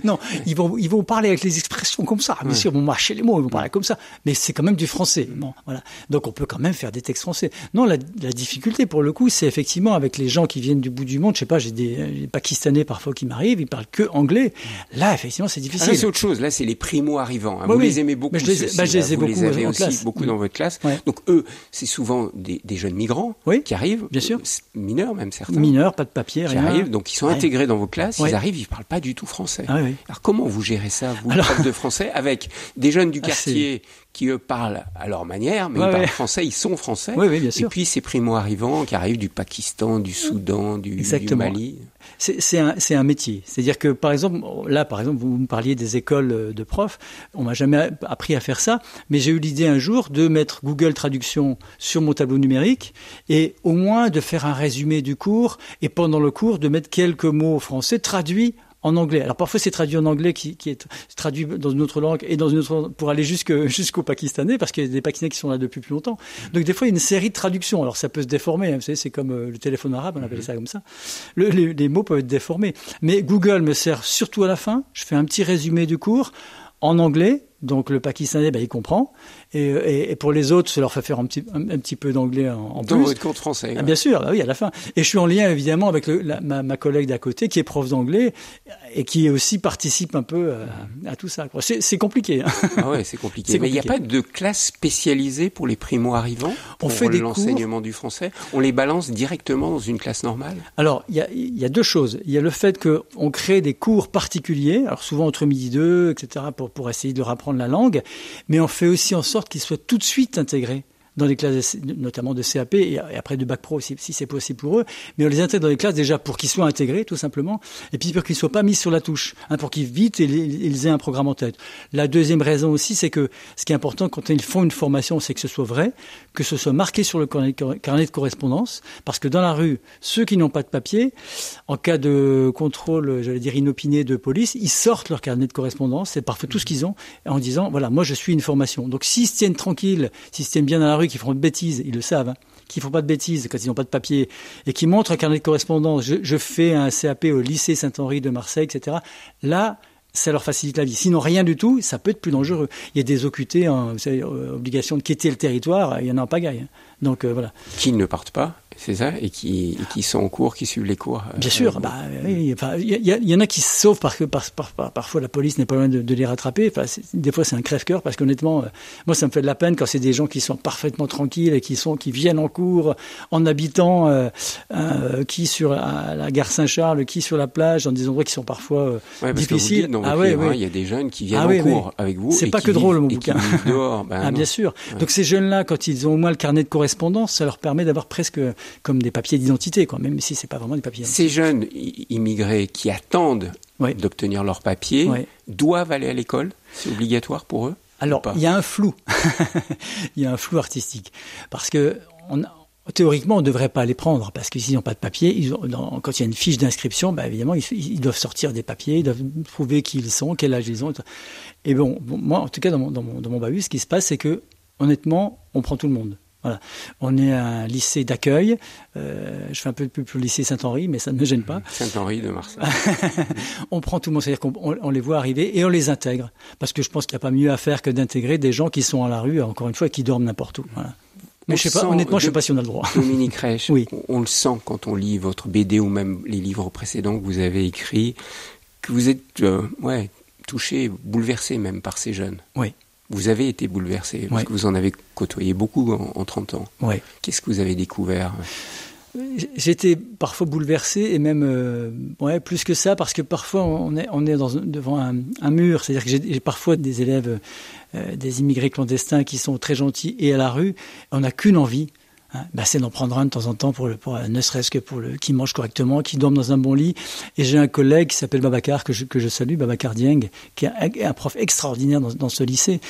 non, ils vont, ils vont parler avec les expressions comme ça. Bien sûr, ils vont marcher les mots, ils vont parler comme ça. Mais c'est quand même du français. Bon, voilà. Donc, on peut quand même faire des textes français. Non, la, la difficulté pour le coup, c'est effectivement avec les gens qui viennent du bout du monde. Je sais pas, j'ai des, des Pakistanais parfois qui m'arrivent, ils parlent que anglais. Là, effectivement, c'est difficile. Ah, c'est autre chose. Là, c'est les primo-arrivants. Hein. vous les aimez beaucoup. je les, bah, je les ai vous beaucoup les avez aussi classe. beaucoup dans votre classe. Donc eux, c'est souvent des, des, jeunes migrants qui arrivent, bien sûr, euh, mineurs même certains. Mineurs, pas de papier, qui arrivent. Donc ils sont intégrés dans vos classes. Ils arrivent, ils parlent pas du tout français. Ah Alors comment vous gérez ça, vous, Alors... prof de français, avec des jeunes du ah, quartier qui eux parlent à leur manière, mais ils parlent français, ils sont français. Oui, bien sûr. Et puis ces primo-arrivants qui arrivent du Pakistan, du Soudan, du, du Mali c'est un, un, métier. C'est-à-dire que, par exemple, là, par exemple, vous me parliez des écoles euh, de profs. On m'a jamais appris à faire ça, mais j'ai eu l'idée un jour de mettre Google Traduction sur mon tableau numérique et au moins de faire un résumé du cours et pendant le cours de mettre quelques mots français traduits en anglais. Alors parfois c'est traduit en anglais qui, qui, est traduit dans une autre langue et dans une autre pour aller jusqu'au pakistanais parce qu'il y a des pakistanais qui sont là depuis plus longtemps. Donc des fois il y a une série de traductions. Alors ça peut se déformer, hein, vous savez, c'est comme euh, le téléphone arabe, on appelle ça comme ça. Le, les, les mots peuvent être déformés. Mais Google me sert surtout à la fin. Je fais un petit résumé du cours en anglais donc le pakistanais, ben, il comprend. Et, et, pour les autres, ça leur fait faire un petit, un, petit peu d'anglais en, en plus. Dans votre cours de français. Ah, bien sûr, bah oui, à la fin. Et je suis en lien évidemment avec le, la, ma, ma, collègue d'à côté qui est prof d'anglais et qui aussi participe un peu euh, à, tout ça. C'est compliqué. Hein. Ah ouais, c'est compliqué. Mais il n'y a pas de classe spécialisée pour les primo-arrivants On fait l'enseignement du français? On les balance directement dans une classe normale? Alors, il y a, y a, deux choses. Il y a le fait qu'on crée des cours particuliers, alors souvent entre midi deux, etc., pour, pour essayer de leur apprendre la langue, mais on fait aussi en sorte qu'ils soient tout de suite intégrés dans les classes, notamment de CAP et après du bac pro si, si c'est possible pour eux. Mais on les intègre dans les classes déjà pour qu'ils soient intégrés, tout simplement, et puis pour qu'ils soient pas mis sur la touche, hein, pour qu'ils vite ils aient un programme en tête. La deuxième raison aussi, c'est que ce qui est important quand ils font une formation, c'est que ce soit vrai, que ce soit marqué sur le carnet de correspondance, parce que dans la rue, ceux qui n'ont pas de papier, en cas de contrôle, j'allais dire inopiné de police, ils sortent leur carnet de correspondance, c'est parfois tout ce qu'ils ont, en disant voilà, moi je suis une formation. Donc s'ils se tiennent tranquilles, s'ils se tiennent bien dans la rue, qui font de bêtises, ils le savent, hein, qui font pas de bêtises quand ils n'ont pas de papier, et qui montrent un carnet de correspondance, je, fais un CAP au lycée Saint-Henri de Marseille, etc. Là, ça leur facilite la vie. Sinon, rien du tout, ça peut être plus dangereux. Il y a des OQT, hein, vous savez, euh, obligation de quitter le territoire, il y en a en pagaille. Hein. Donc euh, voilà. Qui ne partent pas c'est ça, et qui, qui sont en cours, qui suivent les cours. Euh, Bien sûr, bah, il enfin, y, y, en a qui se sauvent parce que par, par, parfois la police n'est pas loin de, de les rattraper. Enfin, des fois, c'est un crève-cœur parce qu'honnêtement, euh, moi, ça me fait de la peine quand c'est des gens qui sont parfaitement tranquilles et qui sont qui viennent en cours en habitant euh, qui sur la, la gare Saint-Charles, qui sur la plage, dans des endroits qui sont parfois difficiles. Ah ouais, il y a des jeunes qui viennent ah en cours avec vous. C'est pas que drôle mon bouquin. Dehors. Ben ah bien sûr. Donc ces jeunes-là, quand ils ont au moins le carnet de correspondance, ça leur permet d'avoir presque comme des papiers d'identité, quoi, même si c'est pas vraiment des papiers. Ces jeunes immigrés qui attendent d'obtenir leurs papiers doivent aller à l'école? C'est obligatoire pour eux Alors, il y a un flou. Il y a un flou artistique. Parce que on, théoriquement, on ne devrait pas les prendre, parce que s'ils n'ont pas de papier, ils ont, quand il y a une fiche d'inscription, bah, évidemment, ils, doivent sortir des papiers, ils doivent prouver qui ils sont, quel âge ils ont. Et bon, moi, en tout cas, dans mon, dans mon, dans mon bahut, ce qui se passe, c'est que, honnêtement, on prend tout le monde. Voilà. On est un lycée d'accueil. Euh, je fais un peu plus pour le lycée Saint-Henri, mais ça ne me gêne pas. Saint-Henri de Marseille. on prend tout le monde, c'est-à-dire qu'on on les voit arriver et on les intègre. Parce que je pense qu'il n'y a pas mieux à faire que d'intégrer des gens qui sont à la rue, encore une fois, et qui dorment n'importe où. Voilà. Mais je sais pas, honnêtement, je ne sais pas si on a le droit. Dominique Reich, oui. on, le sent quand on lit votre BD ou même les livres précédents que vous avez écrits, que vous êtes euh, ouais, touché, bouleversé même par ces jeunes. Oui. Vous avez été bouleversé, parce que vous en avez côtoyé beaucoup en, 30 ans. Qu'est-ce que vous avez découvert J'étais parfois bouleversé et même euh, ouais, plus que ça parce que parfois on est, on est dans, devant un, mur. C'est-à-dire que j'ai parfois des élèves, euh, des immigrés clandestins qui sont très gentils et à la rue, on n'a qu'une envie, Hein, bah, c'est d'en prendre un de temps en temps pour, le, pour ne serait-ce que pour le qui mange correctement, qui dorme dans un bon lit. Et j'ai un collègue qui s'appelle Babacar que je, que je salue, Babacar Dieng, qui est un, prof extraordinaire dans, dans ce lycée.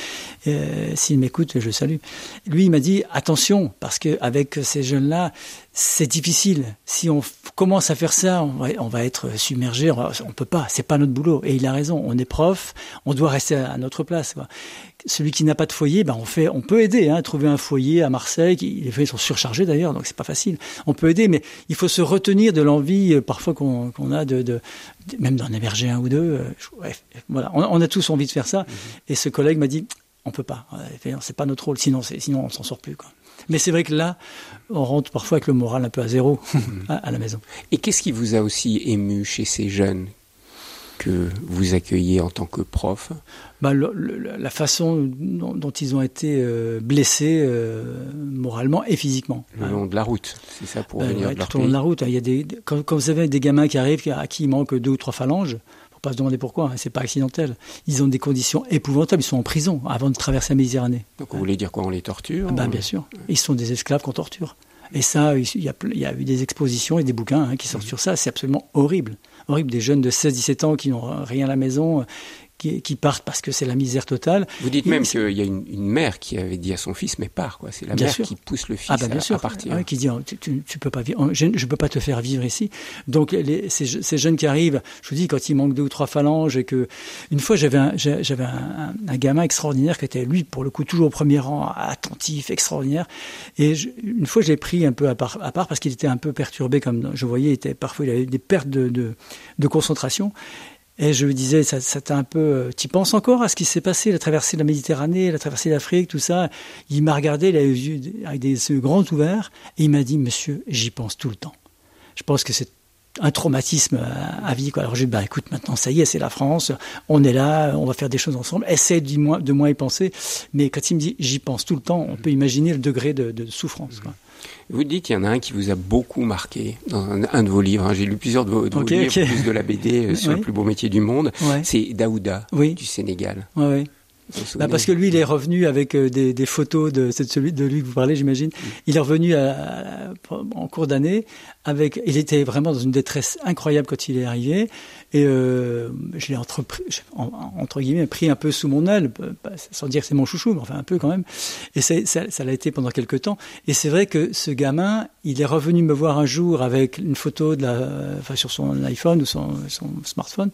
Euh, S'il m'écoute, je le salue. Lui, il m'a dit attention parce que avec ces jeunes-là, c'est difficile. Si on commence à faire ça, on va, on va être submergé. On, on peut pas. C'est pas notre boulot. Et il a raison. On est prof. On doit rester à notre place. Quoi celui qui n'a pas de foyer, ben on fait, on peut aider, hein, trouver un foyer à Marseille. Les foyers sont surchargés d'ailleurs, donc c'est pas facile. On peut aider, mais il faut se retenir de l'envie euh, parfois qu'on a de, de, même d'en héberger un ou deux. Euh, voilà, on, a tous envie de faire ça. Mm-hmm. Et ce collègue m'a dit, on peut pas. C'est pas notre rôle. Sinon, sinon on s'en sort plus. Quoi. Mais c'est vrai que là, on rentre parfois avec le moral un peu à zéro mm-hmm. à la maison. Et qu'est-ce qui vous a aussi ému chez ces jeunes que vous accueillez en tant que prof? Bah, La façon dont, ils ont été euh, blessés euh, moralement et physiquement. Le long de la route, c'est ça pour bah, venir de Tout au long de la route. Hein. Y a des, quand, vous avez des gamins qui arrivent, à qui il manque deux ou trois phalanges, pas se demander pourquoi, hein, c'est pas accidentel. Ils ont des conditions épouvantables, ils sont en prison avant de traverser la Méditerranée. Donc vous voulez dire quoi On les torture bah, Bien sûr. Ils sont des esclaves qu'on torture. Et ça, il y, a, il y a eu des expositions et des bouquins hein, qui sortent mmh. sur ça. C'est absolument horrible horrible, des jeunes de 16-17 ans qui n'ont rien à la maison, qui, partent parce que c'est la misère totale. Vous dites même qu'il y a une, mère qui avait dit à son fils, mais pars, quoi. C'est la mère qui pousse le fils ah, bah, à, partir. qui dit, oh, tu, tu, peux pas vivre, je, ne peux pas te faire vivre ici. Donc, ces, jeunes qui arrivent, je vous dis, quand il manque deux ou trois phalanges et que, une fois, j'avais un, j'avais un, gamin extraordinaire qui était, lui, pour le coup, toujours au premier rang, attentif, extraordinaire. Et une fois, j'ai pris un peu à part, à part parce qu'il était un peu perturbé, comme je voyais, il était, parfois, il avait des pertes de, de, de concentration. Et je lui disais, ça, ça un peu. Euh, tu penses encore à ce qui s'est passé, la traversée de la Méditerranée, la traversée d'Afrique, tout ça? Il m'a regardé, il a eu avec des yeux grands ouverts, et il m'a dit, Monsieur, j'y pense tout le temps. Je pense que c'est un traumatisme à, vie. Quoi. Alors je lui ai dit, bah, écoute, maintenant ça y est, c'est la France, on est là, on va faire des choses ensemble, essaie de moins, de moins y penser. Mais quand il me dit, j'y pense tout le temps, on peut imaginer le degré de, de souffrance. Quoi. Vous dites qu'il y en a un qui vous a beaucoup marqué dans un, de vos livres. Hein. J'ai lu plusieurs de vos, livres, plus de la BD euh, sur le plus beau métier du monde. C'est Daouda du Sénégal. Oui. Bah parce que lui, il est revenu avec euh, des, des photos de, celui de lui que vous parlez, j'imagine. Mm. Il est revenu à, en cours d'année avec. Il était vraiment dans une détresse incroyable quand il est arrivé. Et euh, je l'ai entre, entre guillemets pris un peu sous mon aile, sans dire que c'est mon chouchou, mais enfin un peu quand même. Et ça, ça l'a été pendant quelques temps. Et c'est vrai que ce gamin, il est revenu me voir un jour avec une photo de la, enfin sur son iPhone ou son, son smartphone,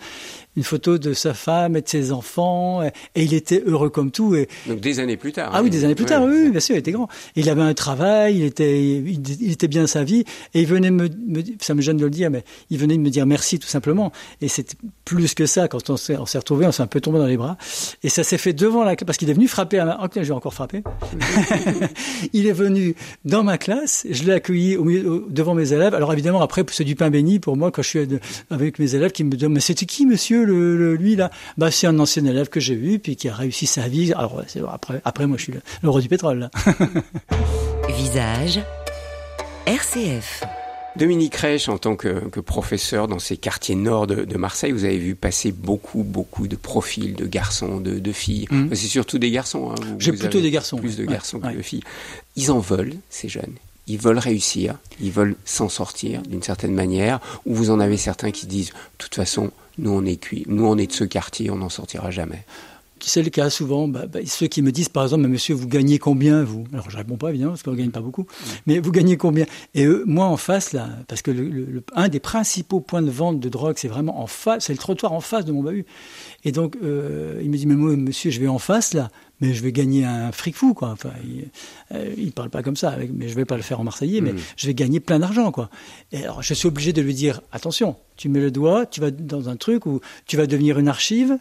une photo de sa femme et de ses enfants, et, il était heureux comme tout. Et, Donc des années plus tard. Ah oui, des années plus tard, oui, bien sûr, il était grand. il avait un travail, il était, il, était bien sa vie, et il venait me, me, ça me gêne de le dire, mais il venait me dire merci tout simplement. Et c'est plus que ça, quand on s'est, on s'est retrouvés, on s'est un peu tombé dans les bras. Et ça s'est fait devant la classe, parce qu'il est venu frapper à ma... Oh, j'ai encore frappé. il est venu dans ma classe, je l'ai accueilli au milieu, devant mes élèves. Alors évidemment, après, c'est du pain béni pour moi quand je suis avec mes élèves qui me demandent, mais c'était qui, monsieur, le, lui, là? Bah, c'est un ancien élève que j'ai vu, puis qui a réussi sa vie. Alors, après, après, moi, je suis le, le roi du pétrole, là. Visage, RCF. Dominique Reich, en tant que, professeur dans ces quartiers nord de, Marseille, vous avez vu passer beaucoup, beaucoup de profils de garçons, de, filles. Mmh. C'est surtout des garçons. Hein. J'ai plutôt des garçons. Plus de garçons que de filles. Ils en veulent, ces jeunes. Ils veulent réussir, ils veulent s'en sortir d'une certaine manière. Ou vous en avez certains qui disent, de toute façon, nous on est cuit, nous on est de ce quartier, on n'en sortira jamais c'est le cas souvent. Bah, bah, ceux qui me disent, par exemple, monsieur, vous gagnez combien, vous? Alors, je réponds pas, évidemment, parce qu'on ne gagne pas beaucoup. Mais vous gagnez combien? Et moi, en face, là, parce que le, un des principaux points de vente de drogue, c'est vraiment en face, c'est le trottoir en face de mon bahut. Et donc, euh, il me dit, mais moi, monsieur, je vais en face, là, mais je vais gagner un fric fou, quoi. Enfin, il, euh, parle pas comme ça, mais je vais pas le faire en marseillais, mais mm. je vais gagner plein d'argent, quoi. Et alors, je suis obligé de lui dire, attention, tu mets le doigt, tu vas dans un truc où tu vas devenir une archive,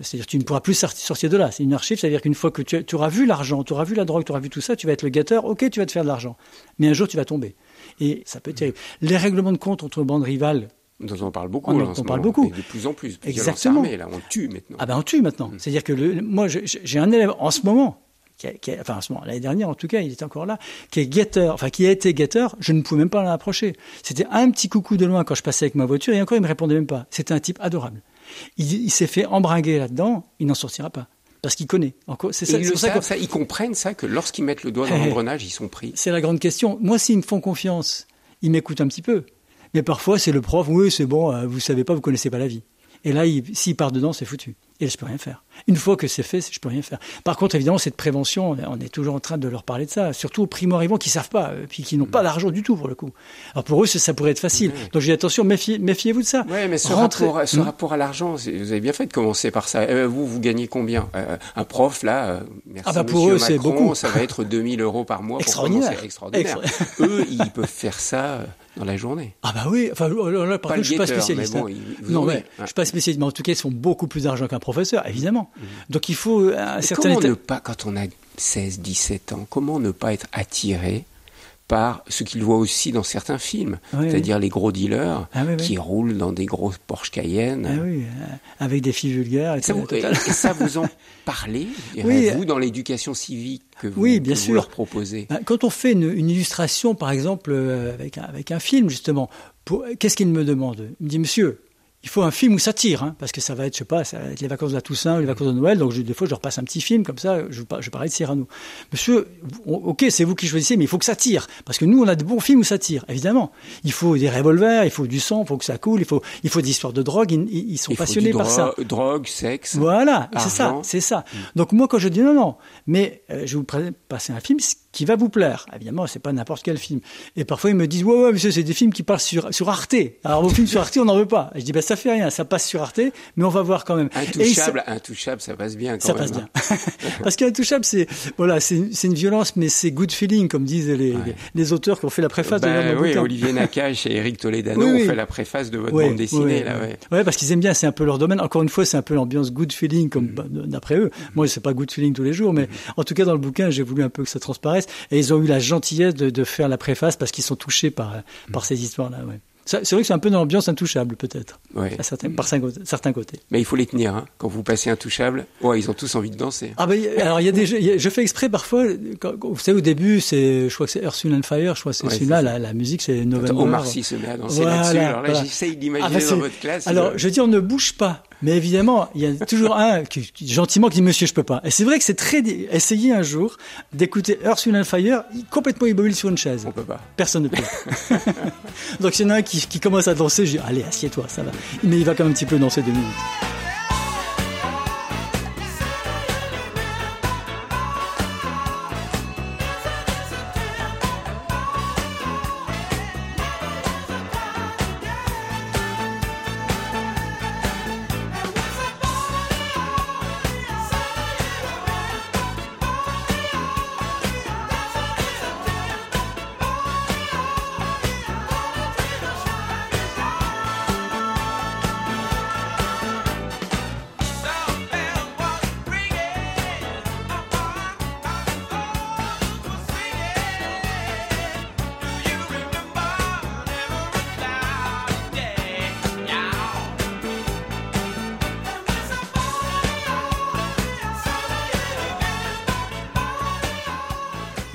c'est-à-dire que tu ne pourras plus sortir de là. C'est une archive, c'est-à-dire qu'une fois que tu, auras vu l'argent, tu auras vu la drogue, tu auras vu tout ça, tu vas être le gâteur, ok, tu vas te faire de l'argent. Mais un jour, tu vas tomber. Et ça peut être terrible. Les règlements de compte entre bandes rivales, on en parle beaucoup. On, là, en on ce parle moment. beaucoup. Et de plus en plus. Exactement. armées, là, on tue maintenant. Ah ben on tue maintenant. Mm. C'est-à-dire que le, moi, j'ai un élève en ce moment, qui a- qui a- enfin en ce moment, l'année dernière en tout cas, il était encore là, qui est guetteur, enfin qui a été guetteur, je ne pouvais même pas l'approcher. C'était un petit coucou de loin quand je passais avec ma voiture, et encore il me répondait même pas. C'était un type adorable. Il, il s'est fait embringuer là-dedans, il n'en sortira pas. Parce qu'il connaît. C'est ça, ils le ça savent, que- ça, ils comprennent ça, que lorsqu'ils mettent le doigt dans Eh. l'engrenage, ils sont pris. c'est la grande question. Moi, s'ils me font confiance, ils m'écoutent un petit peu. Mais parfois, c'est le prof, oui, c'est bon, euh, vous savez pas, vous connaissez pas la vie. Et là, il- s'il part dedans, c'est foutu. Et là, je peux rien faire. Une fois que c'est fait, je peux rien faire. Par contre, évidemment, cette prévention, on est toujours en train de leur parler de ça, surtout aux primo-arrivants qui savent pas, euh, puis qui n'ont pas d'argent du tout pour le coup. Alors pour eux, ça, ça pourrait être facile. Donc j'ai dit attention, méfiez, méfiez-vous de ça. Mais ce, rapport, ce Hmm. rapport à l'argent, vous avez bien fait de commencer par ça. Euh, vous, vous gagnez combien? Euh, Un prof, là, euh, merci Ah bah pour monsieur eux, c'est Macron, beaucoup. ça va être 2000 euros par mois. pour Extraordinaire. commencer. Extraordinaire. Extra- Eux, ils peuvent faire ça euh, dans la journée. Ah bah oui, enfin là, là, par contre, je suis pas spécialiste. mais bon, hein. vous non, mais hein. je suis pas spécialiste, mais en tout cas, ils font beaucoup plus d'argent qu'un professeur, évidemment. Donc il faut un Et certain comment état- ne pas, quand on a 16, 17 ans, comment ne pas être attiré par ce qu'il voit aussi dans certains films, Oui, c'est-à-dire les gros dealers Ah oui, qui roulent dans des gros Porsche Cayenne. Ah euh, avec des filles vulgaires. Et Ça vous, et ça vous en parlez, Oui. vous, dans l'éducation civique que vous, Oui, bien que vous sûr. leur proposez Ben, Quand on fait une, une illustration, par exemple, euh, avec un, avec un film, justement, qu'est-ce qu'il me demande? Il me dit, monsieur, il faut un film où ça tire, hein, parce que ça va être, je sais pas, ça va être les vacances de la Toussaint ou les vacances de Noël, donc je- des fois je repasse un petit film comme ça, je, je parlais de Cyrano. Monsieur, on- ok, c'est vous qui choisissez, mais il faut que ça tire, parce que nous on a de bons films où ça tire, évidemment. Il faut des revolvers, il faut du sang, il faut que ça coule, il faut, il faut des histoires de drogue, ils, ils sont Il passionnés par ça. dro- Drogue, sexe. Voilà, c'est ça, c'est ça. Donc moi, quand je dis non, non, mais euh, je vais vous passer un film qui va vous plaire. Évidemment, c'est pas n'importe quel film. Et parfois ils me disent ouais, ouais, monsieur, c'est des films qui passent sur sur Arte. Alors vos films sur Arte, on n'en veut pas. Et je dis bah ça fait rien, ça passe sur Arte, mais on va voir quand même. Ils se- Intouchable, intouchable, ça passe bien quand ça même. passe hein. bien. Parce qu'intouchable, c'est voilà, c'est une violence, mais c'est good feeling, comme disent les, les, les auteurs qui ont fait la préface de Bah oui, bouquin. Olivier Nakache et Eric Toledano Oui, ont oui. fait la préface de votre Ouais, bande dessinée. là, ouais. ouais. Parce qu'ils aiment bien, c'est un peu leur domaine. Encore une fois, c'est un peu l'ambiance good feeling, comme bah, d'après eux. Moi, c'est pas good feeling tous les jours, mais en tout cas, dans le bouquin, j'ai voulu un peu que ça transparaisse. Et ils ont eu la gentillesse de, de faire la préface parce qu'ils sont touchés par, par ces histoires-là. Ouais. C'est vrai que c'est un peu dans l'ambiance intouchable, peut-être, Ouais. par certains côtés. Mais il faut les tenir. Hein. Quand vous passez intouchable, ouais, ils ont tous envie de danser. Ah ben, y- alors il y a des jeux, il y a- je fais exprès parfois, quand- vous savez au début c'est, je crois que c'est Wind and Fire, je crois que c'est Ouais, celui-là, la, la musique c'est November. Omar Sy se met à danser Voilà, là-dessus. Alors là, voilà. j'essaye Ah, d'imaginer bah, dans votre classe. Alors, le- je dis, on ne bouge pas. Mais évidemment, il y a toujours un qui, qui, gentiment qui dit Monsieur, je peux pas. Et c'est vrai que c'est très. Essayez un jour d'écouter Earth, Wind and Fire, il- complètement immobile sur une chaise. On peut pas. Personne ne peut. Donc, s'il y en a un qui, qui commence à danser, je dis Allez, assieds-toi, ça va. Mais il va quand même un petit peu danser deux minutes.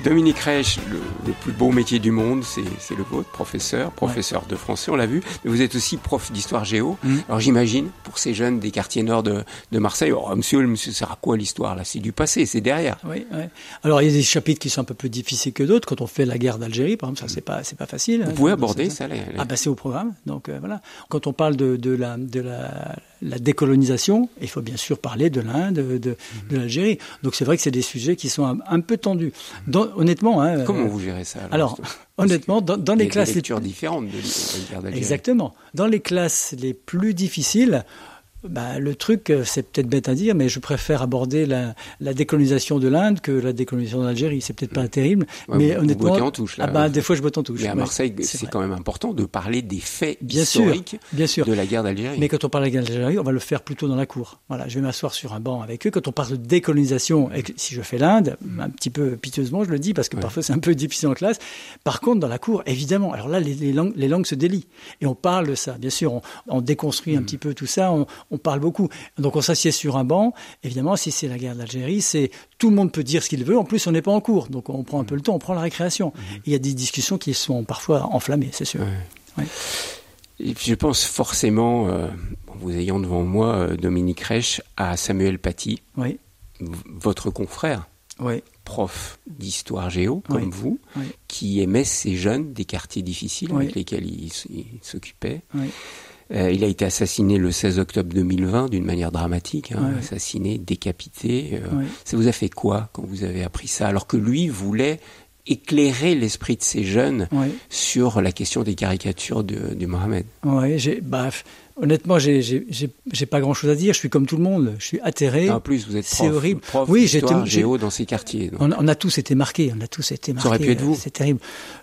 Dominique Reich, le, le plus beau métier du monde, c'est le vôtre, professeur, professeur de français, on l'a vu. Mais vous êtes aussi prof d'histoire géo. Mhm. Alors j'imagine, pour ces jeunes des quartiers nord de, de Marseille, oh, monsieur, monsieur, ça sert à quoi l'histoire là C'est du passé, c'est derrière. Oui, oui. Alors, il y a des chapitres qui sont un peu plus difficiles que d'autres. Quand on fait la guerre d'Algérie, par exemple, ça, c'est pas, c'est pas facile. Vous hein. pouvez Donc, aborder ça, les- Ah bah c'est au programme. Donc euh, voilà. Quand on parle de, de la de la, la décolonisation, il faut bien sûr parler de l'Inde, de, de, de l'Algérie. Donc c'est vrai que c'est des sujets qui sont un, un peu tendus. Dans- honnêtement, hein, Comment euh, vous gérez ça alors, honnêtement, dans, les classes les lectures différentes de la guerre d'Algérie. Exactement. Dans les classes les plus difficiles, bah, le truc, euh, c'est peut-être bête à dire, mais je préfère aborder la, la décolonisation de l'Inde que la décolonisation d'Algérie. C'est peut-être pas Mm. terrible, Ouais, mais vous- vous honnêtement, bottez en touche, là. ah bah, des fois je botte en touche. Mais à Marseille, c'est quand même important de parler des faits Bien sûr, historiques bien sûr. de la guerre d'Algérie. Mais quand on parle de la guerre d'Algérie, on va le faire plutôt dans la cour. Voilà, je vais m'asseoir sur un banc avec eux. Quand on parle de décolonisation, et que si je fais l'Inde, un petit peu piteusement, je le dis parce que Ouais. parfois c'est un peu difficile en classe. Par contre, dans la cour, évidemment, alors là, les, les langues, les langues se délient et on parle de ça. Bien sûr, on, on déconstruit Mm. un petit peu tout ça, on, on parle beaucoup. Donc on s'assied sur un banc. Évidemment, si c'est la guerre d'Algérie, c'est tout le monde peut dire ce qu'il veut. En plus, on n'est pas en cours, donc on prend un peu le temps, on prend la récréation. Mm-hmm. Il y a des discussions qui sont parfois enflammées, c'est sûr. Ouais. Ouais. Et puis je pense forcément, euh, en vous ayant devant moi, euh, Dominique Reich, à Samuel Paty, Oui, votre confrère, oui, prof d'histoire géo, comme Oui. vous, qui aimait ces jeunes des quartiers difficiles avec lesquels il, il s'occupait. Euh, il a été assassiné le 16 octobre 2020 d'une manière dramatique, hein, Ouais. assassiné, décapité. euh. Ça vous a fait quoi quand vous avez appris ça Alors que lui voulait éclairer l'esprit de ces jeunes sur la question des caricatures de, du Mohamed. Oui, j'ai, bah, honnêtement, j'ai, j'ai, pas grand chose à dire. Je suis comme tout le monde. Je suis atterré. En plus, vous êtes c'est prof, horrible. prof Oui, j'étais- géo dans ces quartiers. donc. On, on a tous été marqués. On a tous été marqués. Ça aurait pu être vous. C'est terrible.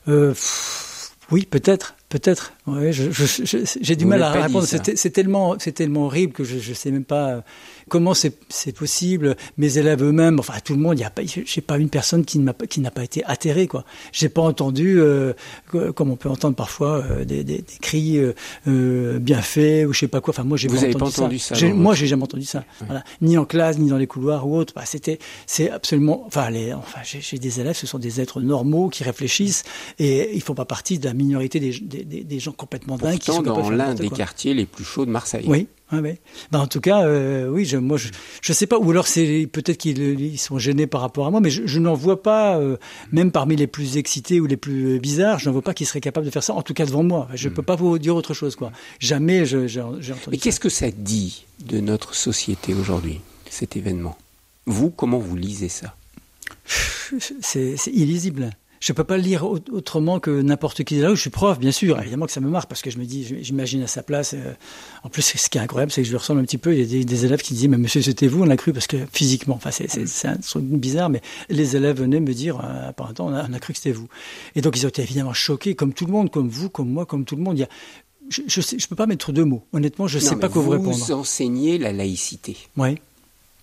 Euh, pff, oui, peut-être, peut-être. Je- j'ai du mal à répondre. C'est, tellement, c'est tellement horrible que je, je sais même pas euh, comment c'est, possible. Mes élèves eux-mêmes, enfin tout le monde. Il y a pas, j'ai pas une personne qui n'a pas, qui n'a pas été atterrée quoi. J'ai pas entendu, euh, comme on peut entendre parfois, euh, des, des, des cris euh, euh, bien faits ou je sais pas quoi. Enfin moi j'ai pas entendu pas entendu ça moi j'ai jamais entendu ça. Voilà. Ni en classe, ni dans les couloirs ou autre. Bah, c'était, c'est absolument. Enfin, les, enfin, j'ai, j'ai des élèves, ce sont des êtres normaux qui réfléchissent et ils font pas partie de la minorité des, des, des- des gens complètement dingues qui Pourtant, de dans l'un des quartiers les plus chauds de Marseille. Oui. Ouais. Ben, en tout cas, euh, oui, je, moi, je, je sais pas, ou alors c'est peut-être qu'ils ils sont gênés par rapport à moi, mais je, je n'en vois pas, euh, même parmi les plus excités ou les plus bizarres, je n'en vois pas qui seraient capables de faire ça. En tout cas devant moi, je peux pas vous dire autre chose, quoi. Jamais j'ai entendu. Mais qu'est-ce que ça dit de notre société aujourd'hui, cet événement? Vous, comment vous lisez ça? C'est illisible. Je peux pas le lire au- autrement que n'importe qui. Là où je suis prof, bien sûr, évidemment que ça me marque parce que je me dis, j'imagine à sa place. euh, en plus, ce qui est incroyable, c'est que je lui ressemble un petit peu. Il y a des, des élèves qui disaient, mais monsieur, c'était vous, on l'a cru parce que physiquement, enfin, c'est un truc bizarre, mais les élèves venaient me dire, euh, par un temps, on a, on a cru que c'était vous. Et donc, ils ont été évidemment choqués, comme tout le monde, comme vous, comme moi, comme tout le monde. Il y a, je, je peux pas mettre deux mots. Honnêtement, je Non, sais pas quoi vous Vous répondre. enseignez la laïcité. Oui,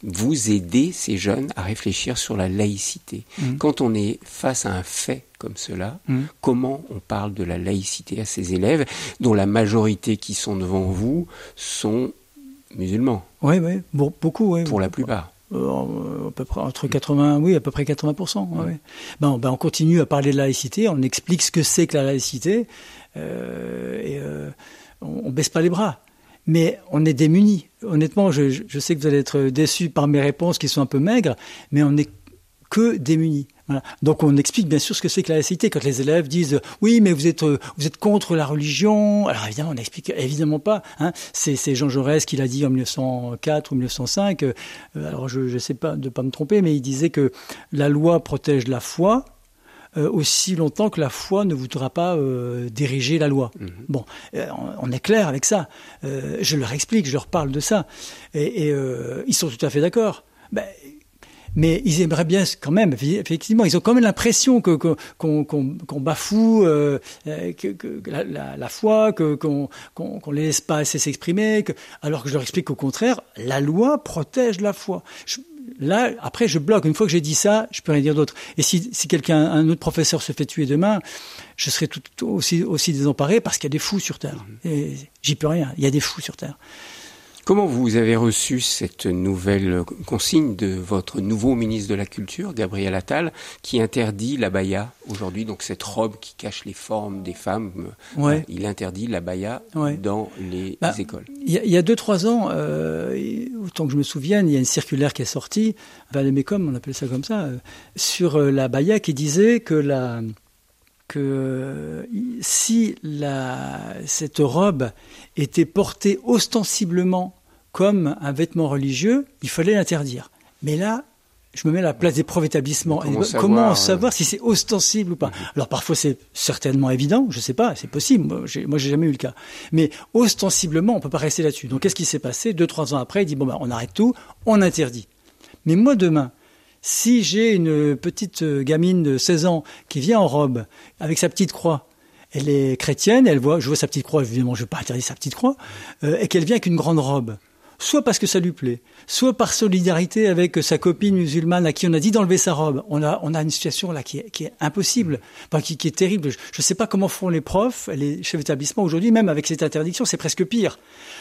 Vous aidez ces jeunes à réfléchir sur la laïcité. Mm. Quand on est face à un fait comme cela, Mm. comment on parle de la laïcité à ces élèves dont la majorité qui sont devant vous sont musulmans, oui, oui, beaucoup, oui. pour la plupart Euh, à peu près entre 80, oui, à peu près 80%. ouais, ouais. Ben, ben, on continue à parler de laïcité, on explique ce que c'est que la laïcité, euh, et euh, on, on baisse pas les bras. Mais on est démunis. Honnêtement, je, sais que vous allez être déçus par mes réponses qui sont un peu maigres, mais on est que démunis. Donc on explique bien sûr ce que c'est que la laïcité. Quand les élèves disent oui, mais vous êtes euh, vous êtes contre la religion, alors évidemment on n'explique évidemment pas. Hein. C'est, Jean Jaurès qui l'a dit en 1904 ou 1905. euh, alors je ne sais pas de pas me tromper, mais il disait que la loi protège la foi. Euh, aussi longtemps que la foi ne voudra pas euh, diriger la loi. Bon, euh, on, est clair avec ça. Euh, je leur explique, je leur parle de ça, et, et, euh, ils sont tout à fait d'accord. Ben, mais ils aimeraient bien quand même, effectivement, ils ont quand même l'impression que qu'on bafoue euh, que, que la, la, la foi, que qu'on qu'on les laisse pas assez s'exprimer, que, alors que je leur explique qu'au contraire, la loi protège la foi. Je- là, après, je bloque. Une fois que j'ai dit ça, je peux rien dire d'autre. Et si, si quelqu'un, un autre professeur se fait tuer demain, je serai tout, tout aussi aussi désemparé parce qu'il y a des fous sur terre. Et j'y peux rien. Il y a des fous sur terre. Comment vous avez reçu cette nouvelle consigne de votre nouveau ministre de la Culture, Gabriel Attal, qui interdit la baya aujourd'hui, donc cette robe qui cache les formes des femmes Ouais. Il interdit la baya Ouais. dans les Bah, écoles. Il y a, il y a deux, trois ans, euh, autant que je me souvienne, il y a une circulaire qui est sortie, Valémécom, on appelle ça comme ça, euh, sur euh, la baya qui disait que la que euh, si la, cette robe était portée ostensiblement comme un vêtement religieux, il fallait l'interdire. Mais là, je me mets à la place des profs d'établissement. Comment savoir, Comment euh, savoir si c'est ostensible ou pas Alors parfois c'est certainement évident, je sais pas, c'est possible. Moi, j'ai, moi j'ai jamais eu le cas. Mais ostensiblement, on peut pas rester là-dessus. Donc qu'est-ce qui s'est passé? Deux trois ans après, il dit bon ben on arrête tout, on interdit. Mais moi demain, si j'ai une petite euh, gamine de 16 ans qui vient en robe avec sa petite croix, elle est chrétienne, elle voit, je vois sa petite croix, évidemment, je vais pas interdire sa petite croix, euh, et qu'elle vient avec une grande robe, soit parce que ça lui plaît, soit par solidarité avec sa copine musulmane à qui on a dit d'enlever sa robe. On a, on a une situation là qui est, qui est impossible, enfin, qui, qui est terrible. Je ne sais pas comment font les profs, les chefs d'établissement aujourd'hui, même avec cette interdiction, c'est presque pire.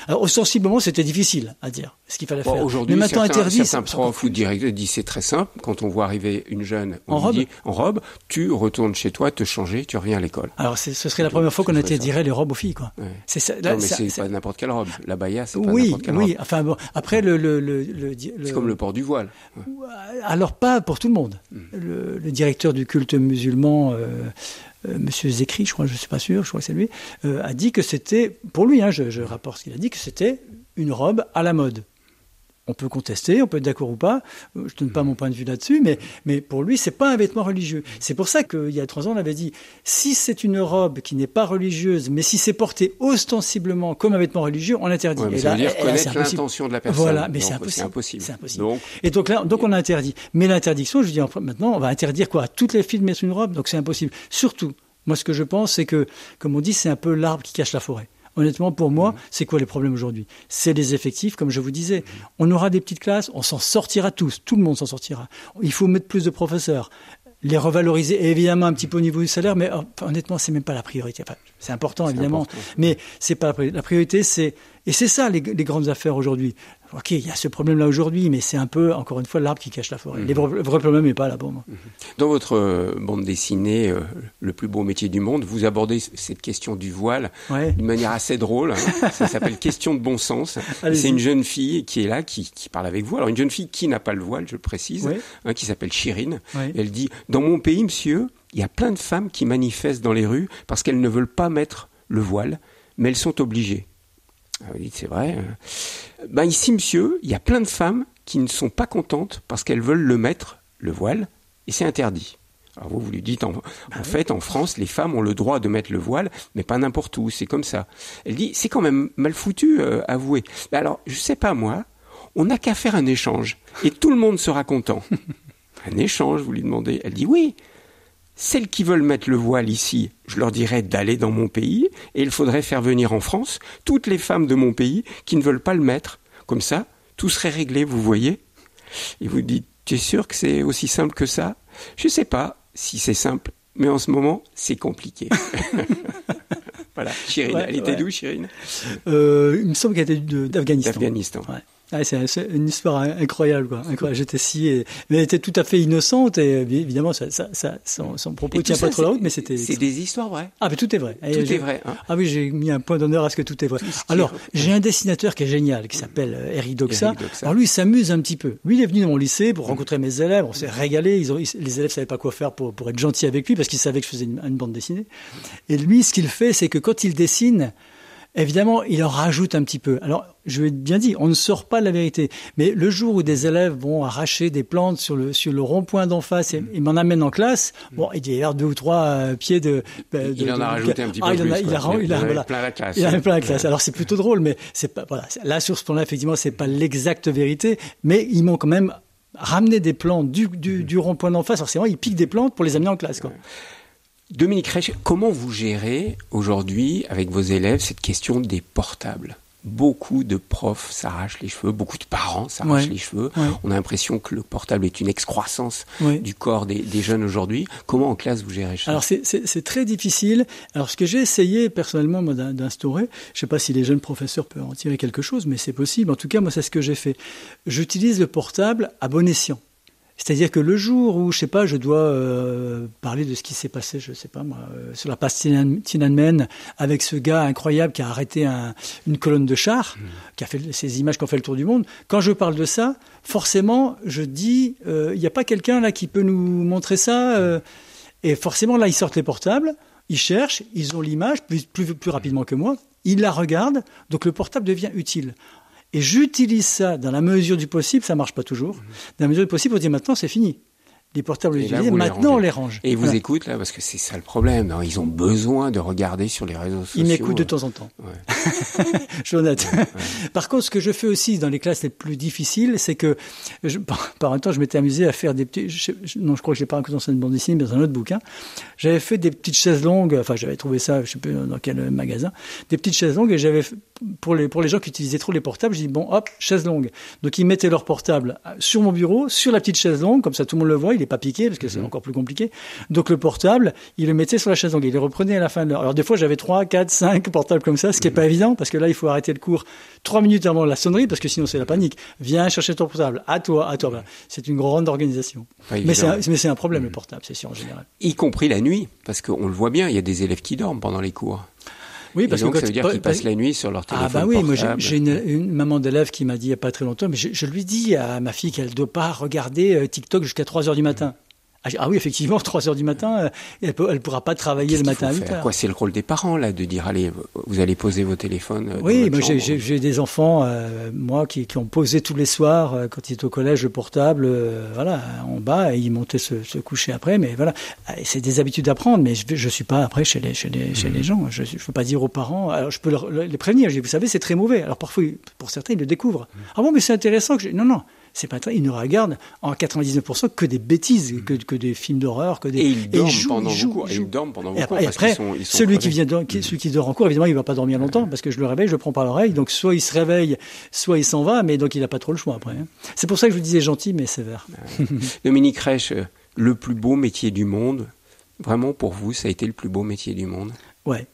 Alors, ostensiblement, c'était difficile à dire ce qu'il fallait Bon, faire. Aujourd'hui, Mais maintenant certains, interdit, certains profs ou directeurs disent c'est très simple. Quand on voit arriver une jeune on En robe dit, en robe, tu retournes chez toi, te changer, tu reviens à l'école. Alors, ce serait la Donc, première fois qu'on interdirait les robes aux filles, quoi. Ouais. C'est ça. là, non, mais c'est pas n'importe quelle robe. La baya, c'est pas oui, n'importe quelle oui. robe. Enfin bon, après le le le, le, C'est comme le port du voile. Ouais. alors pas pour tout le monde. Hmm. Le, le directeur du culte musulman, euh, euh, Monsieur Zekri, je crois, je suis pas sûr, je crois que c'est lui, euh, a dit que c'était, pour lui, hein, je, je rapporte ce qu'il a dit, que c'était une robe à la mode. On peut contester, on peut être d'accord ou pas. euh, Je donne pas mon point de vue là-dessus, mais, mais pour lui, c'est pas un vêtement religieux. C'est pour ça qu'il y a trois ans, on avait dit si c'est une robe qui n'est pas religieuse, mais si c'est porté ostensiblement comme un vêtement religieux, on l'interdit. Ouais, ça là- veut dire là, c'est connaître l'intention de la personne. Voilà, mais c'est impossible. impossible. C'est impossible. Donc, Et donc là, donc on a interdit. Mais l'interdiction, je dis en- maintenant, on va interdire quoi? Toutes les filles de mettre une robe, donc c'est impossible. Surtout, moi ce que je pense, c'est que, comme on dit, c'est un peu l'arbre qui cache la forêt. Honnêtement, pour moi, c'est quoi les problèmes aujourd'hui? C'est les effectifs, comme je vous disais. On aura des petites classes, on s'en sortira tous, tout le monde s'en sortira. Il faut mettre plus de professeurs, les revaloriser, et évidemment un petit peu au niveau du salaire, mais oh, honnêtement, c'est même pas la priorité. Enfin, c'est important, évidemment, important. mais c'est pas la priorité. La priorité, c'est et c'est ça les, les grandes affaires aujourd'hui. Ok, il y a ce problème-là aujourd'hui, mais c'est un peu, encore une fois, l'arbre qui cache la forêt. Vrais- le vrai problème n'est pas là, bon. moi. Dans votre euh, bande dessinée, euh, Le plus beau métier du monde, vous abordez cette question du voile Ouais. d'une manière assez drôle. hein. Ça s'appelle Question de bon sens. C'est une jeune fille qui est là, qui, qui parle avec vous. Alors une jeune fille qui n'a pas le voile, je le précise, Ouais. hein, qui s'appelle Chirine. Ouais. Elle dit, dans mon pays, monsieur, il y a plein de femmes qui manifestent dans les rues parce qu'elles ne veulent pas mettre le voile, mais elles sont obligées. Ah, vous dites, c'est vrai. hein. Ben ici, monsieur, il y a plein de femmes qui ne sont pas contentes parce qu'elles veulent le mettre, le voile, et c'est interdit. Alors vous, vous lui dites, en, en fait, en France, les femmes ont le droit de mettre le voile, mais pas n'importe où, c'est comme ça. Elle dit, c'est quand même mal foutu, euh, avouez. Ben alors, je sais pas moi, on n'a qu'à faire un échange, et tout le monde sera content. un échange, vous lui demandez. Elle dit, oui, celles qui veulent mettre le voile ici, je leur dirais d'aller dans mon pays, et il faudrait faire venir en France toutes les femmes de mon pays qui ne veulent pas le mettre. Comme ça, tout serait réglé, vous voyez Et vous dites, tu es sûr que c'est aussi simple que ça? Je sais pas si c'est simple, mais en ce moment, c'est compliqué. voilà, Chirine, Ouais, elle était ouais. d'où, Chirine? Euh, il me semble qu'elle était d'Afghanistan. D'Afghanistan. Ouais. Ouais, c'est une histoire incroyable, quoi. Incroyable. J'étais si, et- mais elle était tout à fait innocente et euh, évidemment, ça, ça, ça- son, son propos Et tient pas trop la route, mais c'était. C'est des histoires vraies. Ah, mais tout est vrai. Et Tout est vrai. hein. Ah oui, j'ai mis un point d'honneur à ce que tout est vrai. Alors, j'ai un dessinateur qui est génial, qui s'appelle euh, Eric Doxa. Eric Doxa. Alors lui, il s'amuse un petit peu. Lui, il est venu dans mon lycée pour rencontrer mes élèves. On s'est régalé. Ils ont, ils- les élèves savaient pas quoi faire pour, pour être gentils avec lui parce qu'ils savaient que je faisais une, une bande dessinée. Et lui, ce qu'il fait, c'est que quand il dessine, évidemment, il en rajoute un petit peu. Alors, je vais bien dire, on ne sort pas de la vérité. Mais le jour où des élèves vont arracher des plantes sur le, sur le rond-point d'en face et m'en amènent en classe, bon, il y a deux ou trois euh, pieds de, de- Il en a rajouté un petit peu Ah, il en plus, a, il a, il a- Il en avait voilà. plein la classe. Il en a plein la classe. Alors c'est plutôt drôle, mais c'est pas voilà. Là sur ce plan-là, effectivement, c'est pas l'exacte vérité, mais ils m'ont quand même ramené des plantes du, du, du rond-point d'en face. Forcément, ils piquent des plantes pour les amener en classe, quoi. Dominique Reich, comment vous gérez aujourd'hui avec vos élèves cette question des portables? Beaucoup de profs s'arrachent les cheveux, beaucoup de parents s'arrachent Ouais. les cheveux. Ouais. On a l'impression que le portable est une excroissance Ouais. du corps des, des jeunes aujourd'hui. Comment en classe vous gérez ça? Alors c'est- très difficile. Alors ce que j'ai essayé personnellement d'instaurer, je sais pas si les jeunes professeurs peuvent en tirer quelque chose, mais c'est possible. En tout cas, moi c'est ce que j'ai fait. J'utilise le portable à bon escient. C'est-à-dire que le jour où, je sais pas, je dois euh, parler de ce qui s'est passé, je sais pas moi, euh, sur la passe Tiananmen avec ce gars incroyable qui a arrêté un- une colonne de chars, qui a fait ces images qui ont fait le tour du monde. Quand je parle de ça, forcément, je dis, euh, il n'y a pas quelqu'un là qui peut nous montrer ça. et forcément, là, ils sortent les portables, ils cherchent, ils ont l'image plus, plus, plus rapidement que moi, ils la regardent, donc le portable devient utile. Et j'utilise ça dans la mesure du possible, ça marche pas toujours. Dans la mesure du possible, on dit maintenant c'est fini les portables Et là, utilisés, les maintenant on les range. Et ils vous écoutent là parce que c'est ça le problème. non ils ont besoin de regarder sur les réseaux sociaux. Ils m'écoutent de temps en temps. Ouais. je suis honnête. Par contre, ce que je fais aussi dans les classes les plus difficiles, c'est que, je, par, par un temps, je m'étais amusé à faire des petits. je- je- non, je crois que je l'ai pas raconté dans cette bande dessinée, mais dans un autre bouquin. J'avais fait des petites chaises longues. Enfin, j'avais trouvé ça, je sais plus dans quel magasin, des petites chaises longues. Et j'avais pour les pour les gens qui utilisaient trop les portables, j'ai dit bon, hop, chaise longue. Donc ils mettaient leur portable sur mon bureau, sur la petite chaise longue, comme ça tout le monde le voit. Il est pas piqué parce que c'est encore plus compliqué. Donc le portable, il le mettait sur la chaise longue. Il le reprenait à la fin de l'heure. Alors des fois, j'avais trois, quatre, cinq portables comme ça, ce qui est pas évident parce que là, il faut arrêter le cours trois minutes avant la sonnerie parce que sinon c'est la panique. Viens chercher ton portable. À toi, à toi. Voilà. C'est une grande organisation. Pas Mais c'est un, mais c'est un problème le portable, c'est sûr en général. Y compris la nuit, parce qu'on le voit bien, il y a des élèves qui dorment pendant les cours. Oui, Et parce donc que ça veut dire qu'ils passent la nuit sur leur téléphone Ah bah oui, moi j'ai- une maman d'élève qui m'a dit il n'y a pas très longtemps, mais je, je lui dis à ma fille qu'elle ne doit pas regarder euh, TikTok jusqu'à 3 heures du matin. Ah, ah oui, effectivement, 3 heures du matin, euh, elle ne pourra pas travailler le matin à faut 8 faire heures. Quoi, c'est le rôle des parents là de dire allez, vous allez poser vos téléphones. euh, Oui, moi j'ai- des enfants, euh, moi, qui, qui ont posé tous les soirs, euh, quand ils étaient au collège, le portable, euh, voilà, en bas, et ils montaient se, se coucher après. Mais voilà, Ah, c'est des habitudes à prendre, mais je ne suis pas après chez les, chez les, chez Mhm. les gens. Je ne peux pas dire aux parents, alors je peux leur- les prévenir, je dis, vous savez, c'est très mauvais. Alors parfois, pour certains, ils le découvrent. Mhm. Ah bon, mais c'est intéressant que je... Non, non. C'est pas très, ils ne regardent en 99% que des bêtises, que, que des films d'horreur, que des. Et ils dorment jouent, pendant jouent, ils Et ils dorment pendant vos Et après, parce après, qu'ils sont, ils sont celui qui vient, dor- qui- celui qui dort en cours, évidemment, il va pas dormir longtemps parce que je le réveille, je le prends par l'oreille. Donc soit il se réveille, soit il s'en va, mais donc il n'a pas trop le choix après. hein. C'est pour ça que je vous disais gentil mais sévère. Dominique Reich, euh, le plus beau métier du monde, vraiment pour vous, ça a été le plus beau métier du monde? Ouais,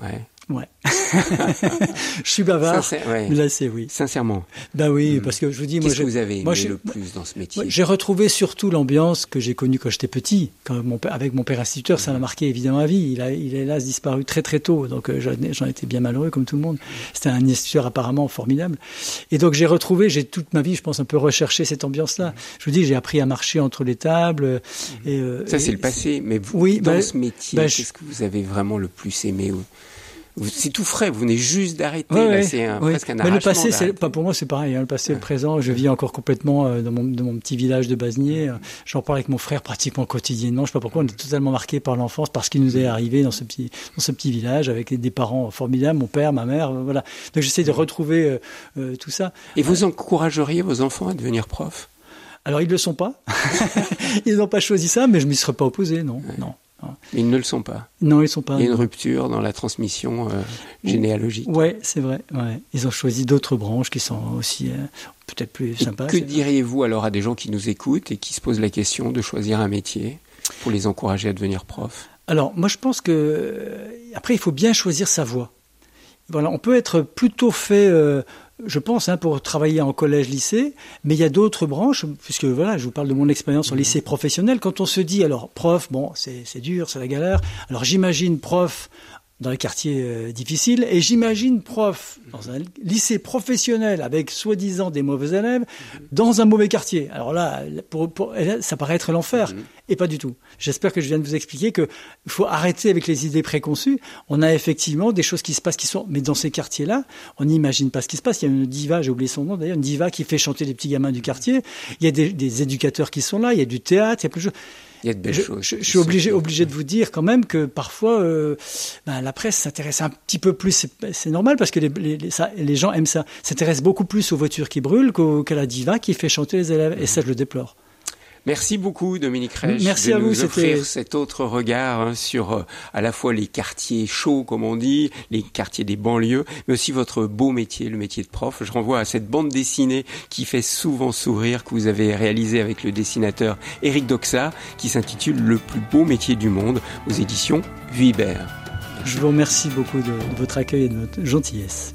Ouais. Ouais. je suis bavard, Sincère- ouais. mais là c'est oui. Sincèrement, Bah oui, parce que je vous dis, moi, qu'est-ce que vous avez aimé moi, le plus dans ce métier? j'ai retrouvé surtout l'ambiance que j'ai connue quand j'étais petit, quand mon père, avec mon père instituteur, ça m'a marqué évidemment à vie. Il a, il a hélas disparu très très tôt, donc euh, j'en étais bien malheureux comme tout le monde. C'était un instituteur apparemment formidable, et donc j'ai retrouvé, j'ai toute ma vie, je pense, un peu recherché cette ambiance-là. Je vous dis, j'ai appris à marcher entre les tables. euh, Et, euh, Ça, c'est le passé. Mais vous, Oui, dans bah, ce métier, je- qu'est-ce que vous avez vraiment le plus aimé ou- C'est tout frais. Vous venez juste d'arrêter. Ouais, ouais, c'est ouais. presque un Mais le passé, c'est pas pour moi, c'est pareil. hein, le passé, et le présent, je vis encore complètement euh, dans mon, dans mon petit village de Basnier. J'en parle avec mon frère pratiquement quotidiennement. Je sais pas pourquoi on est totalement marqué par l'enfance, parce qu'il nous est arrivé dans ce petit, dans ce petit village avec des parents formidables, mon père, ma mère, euh, voilà. Donc j'essaie de retrouver euh, euh, tout ça. Et vous encourageriez vos enfants à devenir prof Alors ils le sont pas. ils n'ont pas choisi ça, mais je m'y serais pas opposé, non, non. non. Mais ils ne le sont pas. Non, ils sont pas. Il y a une rupture dans la transmission euh, généalogique. Ouais, c'est vrai. Ouais. Ils ont choisi d'autres branches qui sont aussi euh, peut-être plus Et sympas. que diriez-vous alors à des gens qui nous écoutent et qui se posent la question de choisir un métier pour les encourager à devenir prof? Alors, moi, je pense que euh, après, il faut bien choisir sa voie. Voilà, on peut être plutôt fait, euh, je pense, hein, pour travailler en collège, lycée, mais il y a d'autres branches, puisque voilà, je vous parle de mon expérience en lycée professionnel. Quand on se dit, alors, prof, bon, c'est dur, c'est la galère. Alors, j'imagine prof dans les quartiers euh, difficiles, et j'imagine prof dans un lycée professionnel avec soi-disant des mauvais élèves dans un mauvais quartier. Alors là, pour, pour- là, ça paraît être l'enfer, et pas du tout. J'espère que je viens de vous expliquer que il faut arrêter avec les idées préconçues. On a effectivement des choses qui se passent qui sont, mais dans ces quartiers-là, on n'imagine pas ce qui se passe. Il y a une diva, j'ai oublié son nom d'ailleurs, une diva qui fait chanter les petits gamins du quartier. Il y a des, des éducateurs qui sont là, il y a du théâtre, il y a plus de choses. Il y a de belles Je, choses. je- suis obligé, obligé de vous dire quand même que parfois euh, ben, la presse s'intéresse un petit peu plus, c'est- normal parce que les, les, les- ça- les gens aiment ça, s'intéressent beaucoup plus aux voitures qui brûlent qu'au- qu'à la diva qui fait chanter les élèves. Et ça, je le déplore. Merci beaucoup Dominique Reich Merci de à nous offrir cet autre regard hein, sur euh, à la fois les quartiers chauds comme on dit, les quartiers des banlieues, mais aussi votre beau métier, le métier de prof. Je renvoie à cette bande dessinée qui fait souvent sourire que vous avez réalisée avec le dessinateur Eric Doxa qui s'intitule Le plus beau métier du monde aux éditions Vuibert. Je vous remercie beaucoup de, de votre accueil et de votre gentillesse.